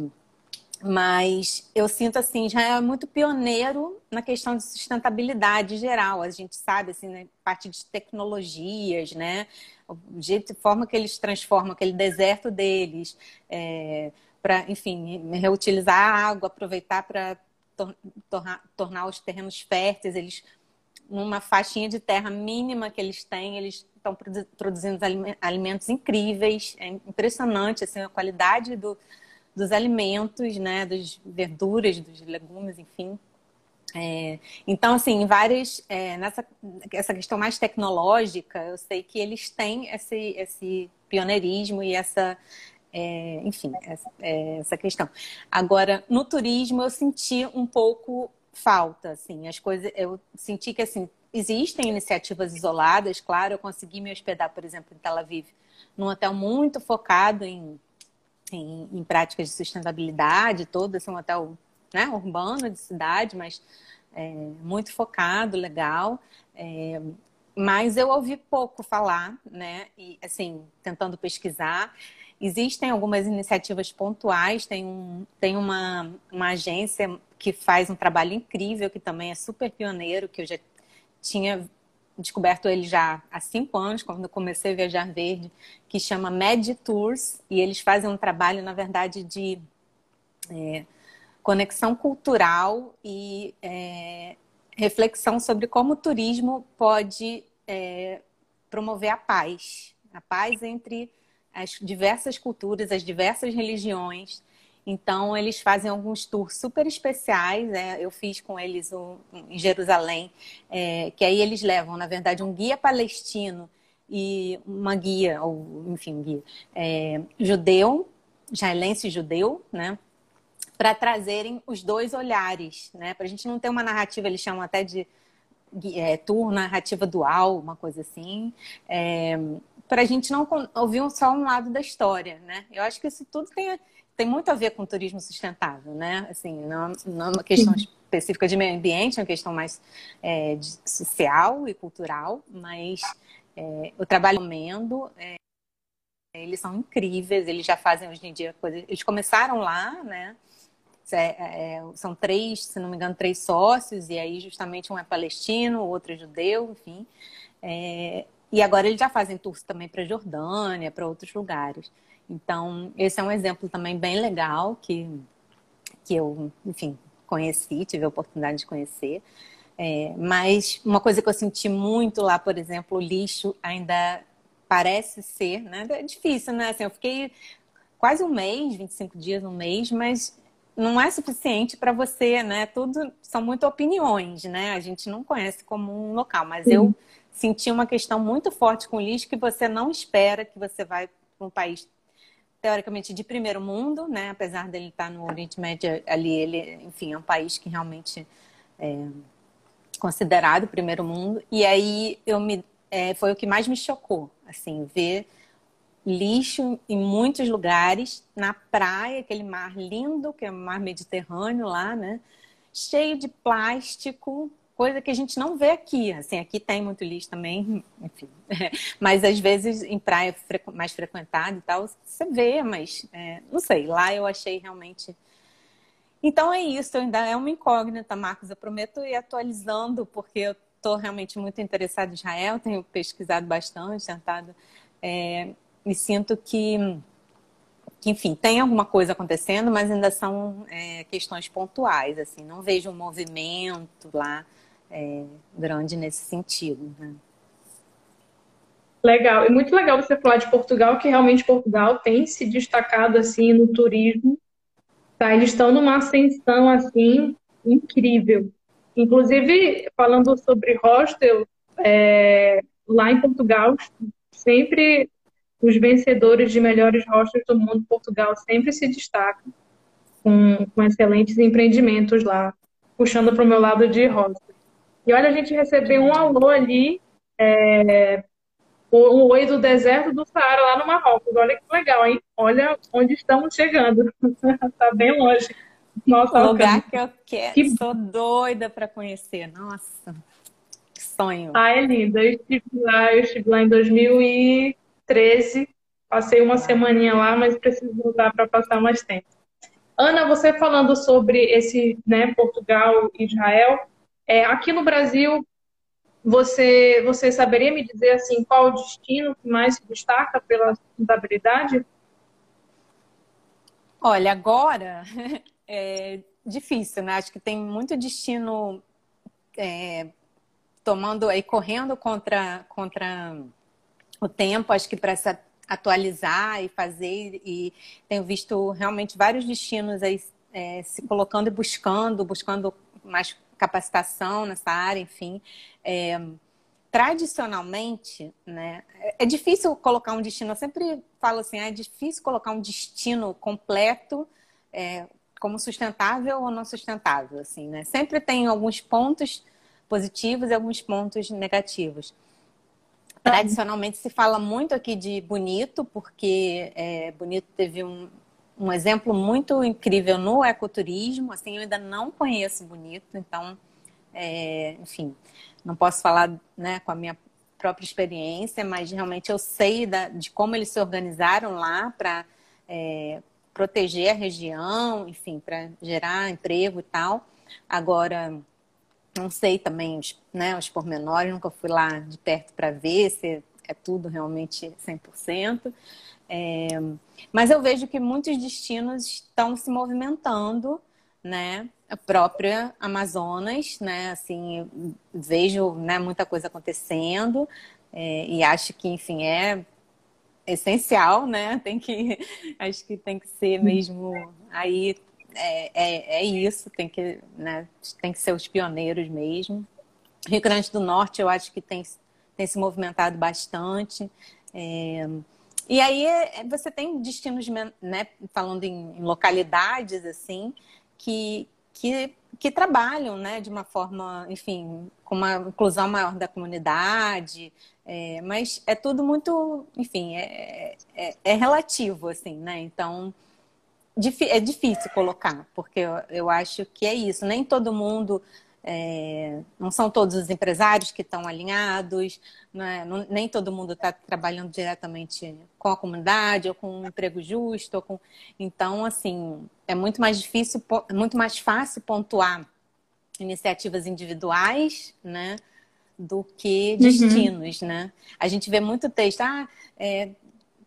[SPEAKER 2] mas eu sinto assim, já é muito pioneiro na questão de sustentabilidade geral. A gente sabe, assim, né, parte de tecnologias, né? O jeito, forma que eles transformam aquele deserto deles, é, para, enfim, reutilizar a água, aproveitar para tor tornar, tornar os terrenos férteis. Eles, numa faixinha de terra mínima que eles têm, eles estão produzindo alimentos incríveis. É impressionante, assim, a qualidade do dos alimentos, né, das verduras, dos legumes, enfim. É, então, assim, várias é, nessa essa questão mais tecnológica, eu sei que eles têm esse, esse pioneirismo e essa, é, enfim, essa, é, essa, questão. Agora, no turismo, eu senti um pouco falta, assim, as coisas, eu senti que assim existem iniciativas isoladas, claro, eu consegui me hospedar, por exemplo, em Tel Aviv, num hotel muito focado em em, em práticas de sustentabilidade, todo esse é um hotel né, urbano de cidade, mas é, muito focado, legal. É, mas eu ouvi pouco falar, né? E assim, tentando pesquisar. Existem algumas iniciativas pontuais, tem, um, tem uma, uma agência que faz um trabalho incrível, que também é super pioneiro, que eu já tinha descoberto ele já há cinco anos, quando eu comecei a viajar verde, que chama Med Tours, e eles fazem um trabalho, na verdade, de é, conexão cultural e é, reflexão sobre como o turismo pode é, promover a paz, a paz entre as diversas culturas, as diversas religiões, então, eles fazem alguns tours super especiais. Né? Eu fiz com eles um, em Jerusalém, é, que aí eles levam, na verdade, um guia palestino e uma guia, ou enfim, um guia é, judeu, israelense judeu, né? Para trazerem os dois olhares, né? Para a gente não ter uma narrativa, eles chamam até de é, tour narrativa dual, uma coisa assim. É, para a gente não ouvir só um lado da história, né? Eu acho que isso tudo tem tem muito a ver com turismo sustentável, né? Assim, não, não é uma questão específica de meio ambiente, é uma questão mais é, social e cultural, mas é, o trabalho Mendo, é, eles são incríveis, eles já fazem hoje em dia coisas. Eles começaram lá, né? É, é, são três, se não me engano, três sócios, e aí justamente um é palestino, o outro é judeu, enfim. É, e agora eles já fazem tours também para Jordânia, para outros lugares. Então, esse é um exemplo também bem legal que, que eu, enfim, conheci, tive a oportunidade de conhecer. É, mas uma coisa que eu senti muito lá, por exemplo, o lixo ainda parece ser, né? É difícil, né? Assim, eu fiquei quase um mês, 25 dias, um mês, mas não é suficiente para você, né? Tudo são muito opiniões, né? A gente não conhece como um local, mas Sim. eu senti uma questão muito forte com o lixo que você não espera que você vai para um país teoricamente de primeiro mundo, né? Apesar dele estar no Oriente Médio ali, ele, enfim, é um país que realmente é considerado primeiro mundo. E aí eu me é, foi o que mais me chocou, assim, ver lixo em muitos lugares, na praia, aquele mar lindo, que é o mar Mediterrâneo lá, né? Cheio de plástico, coisa que a gente não vê aqui. Assim, aqui tem muito lixo também, [laughs] enfim. [laughs] Mas às vezes em praia mais frequentada e tal, você vê, mas é, não sei, lá eu achei realmente. Então é isso, ainda é uma incógnita, Marcos. Eu prometo ir atualizando, porque eu estou realmente muito interessada em Israel, tenho pesquisado bastante, tentado é, me sinto que, que, enfim, tem alguma coisa acontecendo, mas ainda são é, questões pontuais, assim, não vejo um movimento lá é, grande nesse sentido. Né?
[SPEAKER 1] Legal, e muito legal você falar de Portugal, que realmente Portugal tem se destacado assim no turismo. Tá? Eles estão numa ascensão assim incrível. Inclusive, falando sobre hostel, é, lá em Portugal, sempre os vencedores de melhores hostels do mundo, Portugal, sempre se destacam com, com excelentes empreendimentos lá, puxando para o meu lado de hostel. E olha, a gente recebeu um alô ali, é, um oi do deserto do Saara, lá no Marrocos. Olha que legal, hein? Olha onde estamos chegando. Está [laughs] bem longe.
[SPEAKER 2] Nossa, lugar que eu quero, que... sou doida para conhecer. Nossa, que sonho.
[SPEAKER 1] Ah, é lindo. Eu estive lá, eu estive lá em 2000 e 13. Passei uma semaninha lá, mas preciso voltar para passar mais tempo. Ana, você falando sobre esse, né, Portugal e Israel, é, aqui no Brasil, você, você saberia me dizer assim qual o destino que mais se destaca pela sustentabilidade?
[SPEAKER 2] Olha, agora [laughs] é difícil, né? Acho que tem muito destino é, tomando aí correndo contra contra o tempo, acho que para se atualizar e fazer, e tenho visto realmente vários destinos aí é, se colocando e buscando, buscando mais capacitação nessa área, enfim. É, tradicionalmente, né, é difícil colocar um destino, eu sempre falo assim, é difícil colocar um destino completo é, como sustentável ou não sustentável, assim, né? Sempre tem alguns pontos positivos e alguns pontos negativos. Tradicionalmente se fala muito aqui de Bonito, porque é, Bonito teve um, um exemplo muito incrível no ecoturismo. Assim, eu ainda não conheço Bonito, então, é, enfim, não posso falar né, com a minha própria experiência, mas realmente eu sei da, de como eles se organizaram lá para é, proteger a região, enfim, para gerar emprego e tal. Agora, não sei também os, né, os pormenores, nunca fui lá de perto para ver se é tudo realmente 100%. É, mas eu vejo que muitos destinos estão se movimentando, né? A própria Amazonas, né? Assim, vejo né, muita coisa acontecendo é, e acho que, enfim, é essencial, né? [laughs] Tem que, acho que tem que ser mesmo aí é, é, é, isso, tem que, né, tem que ser os pioneiros mesmo. Rio Grande do Norte, eu acho que tem, tem se movimentado bastante. É, e aí é, você tem destinos, né, falando em, localidades, assim, que, que, que, trabalham né, de uma forma, enfim, com uma inclusão maior da comunidade, é, mas é tudo muito, enfim, é, é, é relativo, assim, né? Então, é difícil colocar, porque eu, eu acho que é isso. Nem todo mundo, é, não são todos os empresários que estão alinhados, né? não, nem todo mundo está trabalhando diretamente com a comunidade ou com um emprego justo. Com... Então, assim, é muito mais difícil, muito mais fácil pontuar iniciativas individuais, né? Do que uhum. destinos, uhum. né? A gente vê muito texto, ah, é,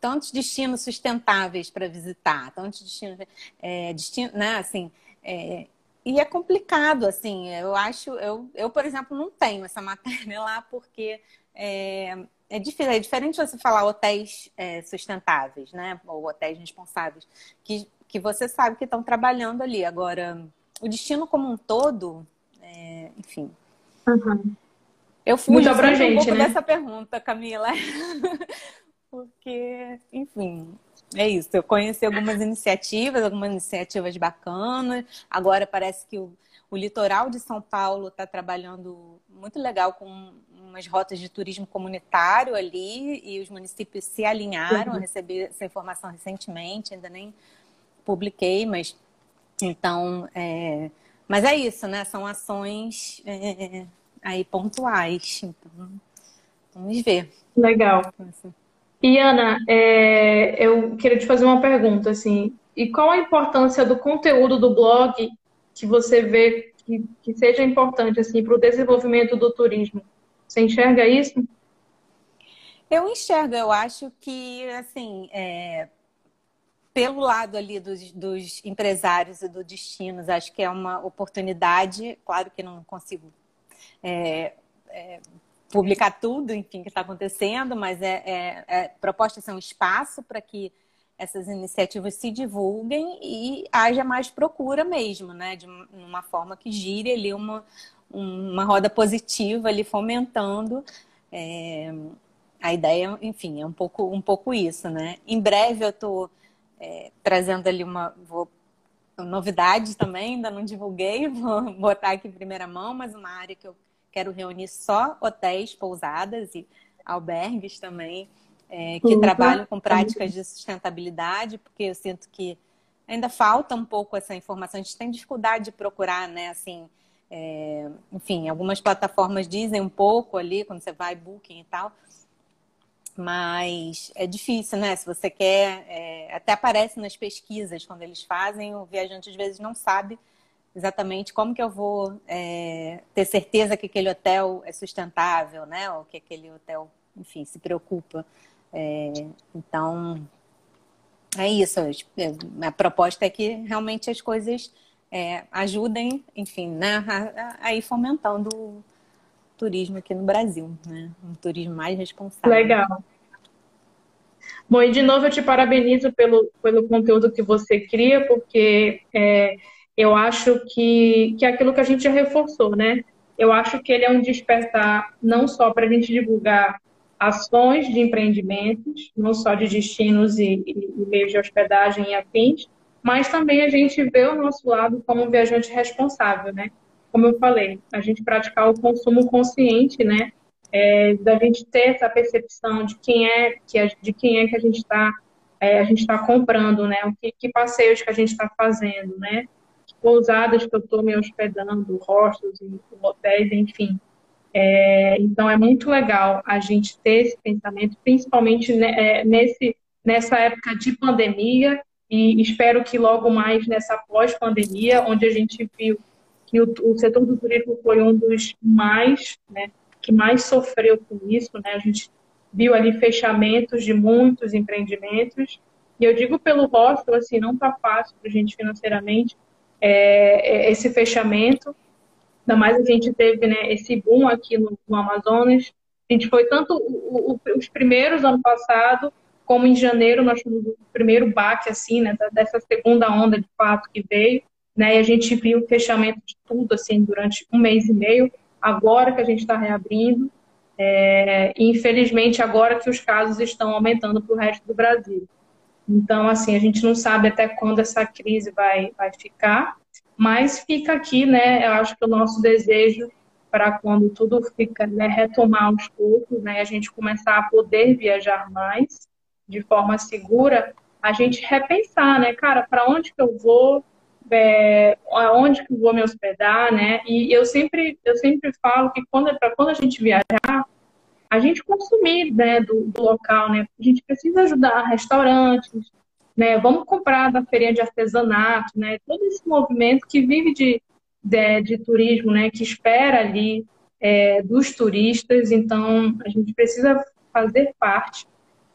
[SPEAKER 2] tantos destinos sustentáveis para visitar, tantos destinos, é, destino, né, assim, é, e é complicado, assim, eu acho, eu, eu, por exemplo, não tenho essa matéria [laughs] lá porque é, é, difícil, é diferente você falar hotéis é, sustentáveis, né, ou hotéis responsáveis, que que você sabe que estão trabalhando ali. Agora, o destino como um todo, é, enfim.
[SPEAKER 1] Uhum.
[SPEAKER 2] Eu fui Muito abrangente, um pouco né? dessa pergunta, Camila. [laughs] Porque, enfim, é isso. Eu conheci algumas iniciativas, algumas iniciativas bacanas. Agora parece que o, o litoral de São Paulo está trabalhando muito legal com umas rotas de turismo comunitário ali e os municípios se alinharam uhum. a receber essa informação recentemente, ainda nem publiquei, mas então, é... mas é isso, né? São ações é... aí pontuais. Então, vamos ver.
[SPEAKER 1] Legal. E Ana, é... eu queria te fazer uma pergunta, assim, e qual a importância do conteúdo do blog que você vê que, que seja importante assim para o desenvolvimento do turismo? Você enxerga isso?
[SPEAKER 2] Eu enxergo, eu acho que, assim, é, pelo lado ali dos, dos, empresários e dos destinos, acho que é uma oportunidade, claro que não consigo é, é, publicar tudo, enfim, que está acontecendo, mas é, é, é proposta ser um espaço para que essas iniciativas se divulguem e haja mais procura mesmo, né? De uma forma que gire ali uma, uma roda positiva ali fomentando é, a ideia, enfim, é um pouco, um pouco isso, né? Em breve eu estou é, trazendo ali uma vou, novidade também, ainda não divulguei, [laughs] vou botar aqui em primeira mão, mas uma área que eu quero reunir só hotéis, pousadas e albergues também, é, que uhum. trabalham com práticas de sustentabilidade, porque eu sinto que ainda falta um pouco essa informação, a gente tem dificuldade de procurar, né, assim, é, enfim, algumas plataformas dizem um pouco ali, quando você vai booking e tal, mas é difícil, né? Se você quer, é, até aparece nas pesquisas quando eles fazem, o viajante às vezes não sabe exatamente como que eu vou é, ter certeza que aquele hotel é sustentável, né? Ou que aquele hotel, enfim, se preocupa. É, então, é isso. A proposta é que realmente as coisas é, ajudem, enfim, né, a, a, ir fomentando o turismo aqui no Brasil, né? Um turismo mais responsável.
[SPEAKER 1] Legal. Bom, e de novo eu te parabenizo pelo, pelo conteúdo que você cria, porque é, eu acho que, que é aquilo que a gente já reforçou, né? Eu acho que ele é um despertar não só para a gente divulgar ações de empreendimentos, não só de destinos e, e, e meios de hospedagem e afins, mas também a gente vê o nosso lado como viajante responsável, né? Como eu falei, a gente praticar o consumo consciente, né? É, da gente ter essa percepção de quem é que a, de quem é que a gente está é, a gente está comprando, né? O que, que, passeios que a gente está fazendo, né? Pousadas que eu estou me hospedando, hostels, hotéis, enfim. É, então é muito legal a gente ter esse pensamento, principalmente é, nesse nessa época de pandemia e espero que logo mais nessa pós-pandemia, onde a gente viu que o, o, setor do turismo foi um dos mais, né, que mais sofreu com isso, né? A gente viu ali fechamentos de muitos empreendimentos. E eu digo pelo hostel, assim, não está fácil para a gente financeiramente é, é, esse fechamento. Ainda mais a gente teve né, esse boom aqui no, no Amazonas. A gente foi tanto o, o, os primeiros ano passado, como em janeiro nós tivemos o primeiro baque, assim, né, dessa segunda onda de fato que veio, né, e a gente viu o fechamento de tudo, assim, durante um mês e meio, agora que a gente está reabrindo, é, e infelizmente agora que os casos estão aumentando para o resto do Brasil. Então, assim, a gente não sabe até quando essa crise vai, vai ficar, mas fica aqui, né, eu acho que o nosso desejo para quando tudo fica, né, retomar aos poucos, né, a gente começar a poder viajar mais, de forma segura, a gente repensar, né, cara, para onde que eu vou, é, aonde que eu vou me hospedar, né? E eu sempre, eu sempre falo que quando para quando a gente viajar, a gente consumir, né, do, do, local, né? A gente precisa ajudar restaurantes, né? Vamos comprar da feirinha de artesanato, né? Todo esse movimento que vive de, de, de turismo, né? Que espera ali é, dos turistas. Então, a gente precisa fazer parte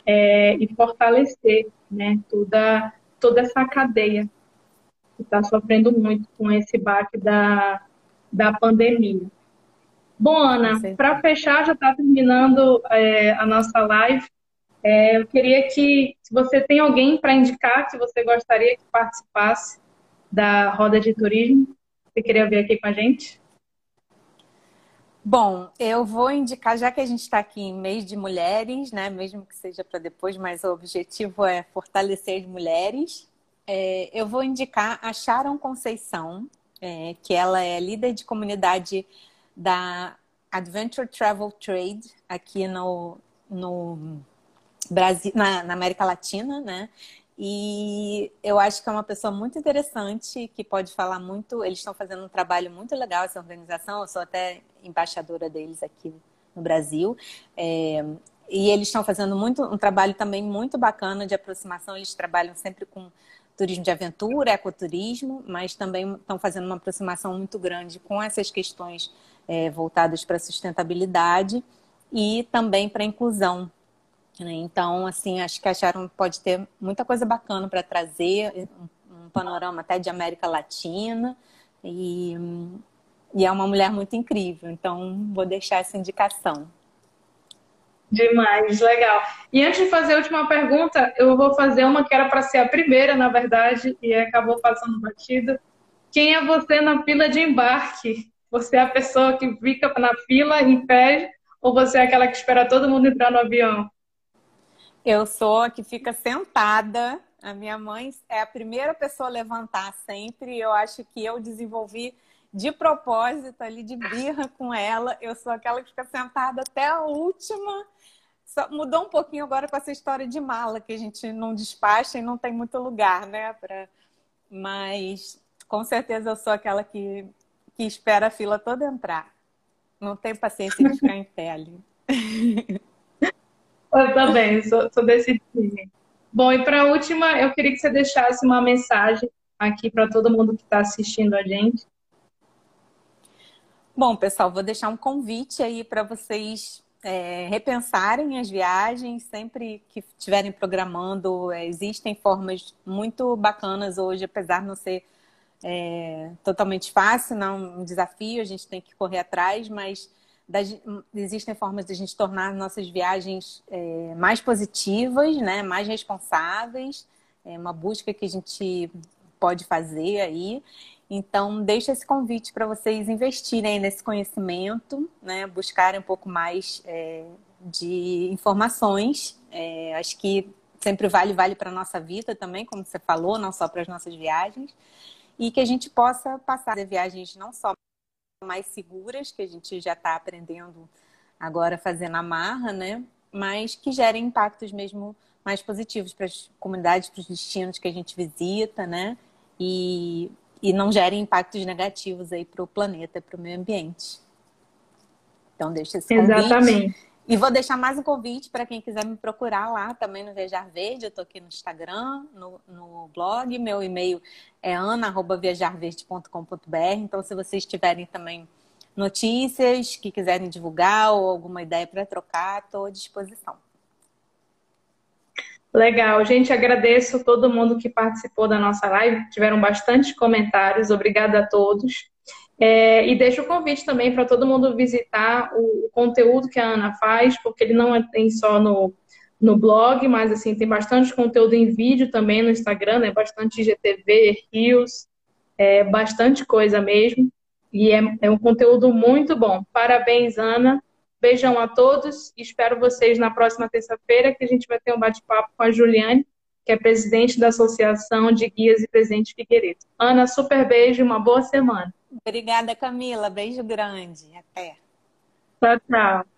[SPEAKER 1] é, e fortalecer né, toda, toda essa cadeia que está sofrendo muito com esse baque da, da pandemia. Bom, Ana, para fechar, já está terminando é, a nossa live. É, eu queria que, se você tem alguém para indicar que você gostaria que participasse da roda de turismo, você queria ver aqui com a gente?
[SPEAKER 2] Bom, eu vou indicar, já que a gente está aqui em mês de mulheres, né? Mesmo que seja para depois, mas o objetivo é fortalecer as mulheres. É, eu vou indicar a Sharon Conceição, é, que ela é líder de comunidade da Adventure Travel Trade aqui no, no Brasil, na, na América Latina, né? E eu acho que é uma pessoa muito interessante, que pode falar muito. Eles estão fazendo um trabalho muito legal, essa organização. Eu sou até embaixadora deles aqui no Brasil. É, e eles estão fazendo muito, um trabalho também muito bacana de aproximação. Eles trabalham sempre com turismo de aventura, ecoturismo, mas também estão fazendo uma aproximação muito grande com essas questões é, voltadas para sustentabilidade e também para inclusão né? Então, assim, acho que a Sharon pode ter muita coisa bacana para trazer, um, panorama até de América Latina. E, e é uma mulher muito incrível. Então, vou deixar essa indicação.
[SPEAKER 1] Demais, legal. E antes de fazer a última pergunta, eu vou fazer uma que era para ser a primeira, na verdade, e acabou passando batido. Quem é você na fila de embarque? Você é a pessoa que fica na fila em pé ou você é aquela que espera todo mundo entrar no avião?
[SPEAKER 2] Eu sou a que fica sentada. A minha mãe é a primeira pessoa a levantar sempre. Eu acho que eu desenvolvi de propósito ali, de birra com ela. Eu sou aquela que fica sentada até a última. Só mudou um pouquinho agora com essa história de mala, que a gente não despacha e não tem muito lugar, né? Pra... Mas com certeza eu sou aquela que, que espera a fila toda entrar. Não tenho paciência de ficar em pé ali. [laughs]
[SPEAKER 1] Eu também, sou, sou desse time. Bom, e para a última, eu queria que você deixasse uma mensagem aqui para todo mundo que está assistindo a gente.
[SPEAKER 2] Bom, pessoal, vou deixar um convite aí para vocês é, repensarem as viagens, sempre que estiverem programando. É, existem formas muito bacanas hoje, apesar de não ser é, totalmente fácil, não um desafio, a gente tem que correr atrás, mas existem formas de a gente tornar nossas viagens é, mais positivas, né, mais responsáveis, é uma busca que a gente pode fazer aí. Então, deixo esse convite para vocês investirem nesse conhecimento, né, buscarem um pouco mais é, de informações. É, acho que sempre vale, vale para a nossa vida também, como você falou, não só para as nossas viagens. E que a gente possa passar viagens não só mais seguras, que a gente já está aprendendo agora a fazer na marra, né? Mas que gerem impactos mesmo mais positivos para as comunidades, para os destinos que a gente visita, né? E, e não gerem impactos negativos aí para o planeta, para o meio ambiente. Então, deixa esse convite. Exatamente. E vou deixar mais um convite para quem quiser me procurar lá também no Viajar Verde. Eu estou aqui no Instagram, no, no blog. Meu e-mail é ana.viajarverde.com.br. Então, se vocês tiverem também notícias que quiserem divulgar ou alguma ideia para trocar, estou à disposição.
[SPEAKER 1] Legal, gente, agradeço todo mundo que participou da nossa live. Tiveram bastante comentários, obrigada a todos. É, e deixo o convite também para todo mundo visitar o, o, conteúdo que a Ana faz, porque ele não é, tem só no, no blog, mas assim, tem bastante conteúdo em vídeo também no Instagram, né? Bastante IGTV, Rios, é, bastante coisa mesmo. E é, é um conteúdo muito bom. Parabéns, Ana. Beijão a todos. Espero vocês na próxima terça-feira, que a gente vai ter um bate-papo com a Juliane, que é presidente da Associação de Guias e Presente Figueiredo. Ana, super beijo e uma boa semana.
[SPEAKER 2] Obrigada, Camila. Beijo grande. Até.
[SPEAKER 1] Tchau, tchau.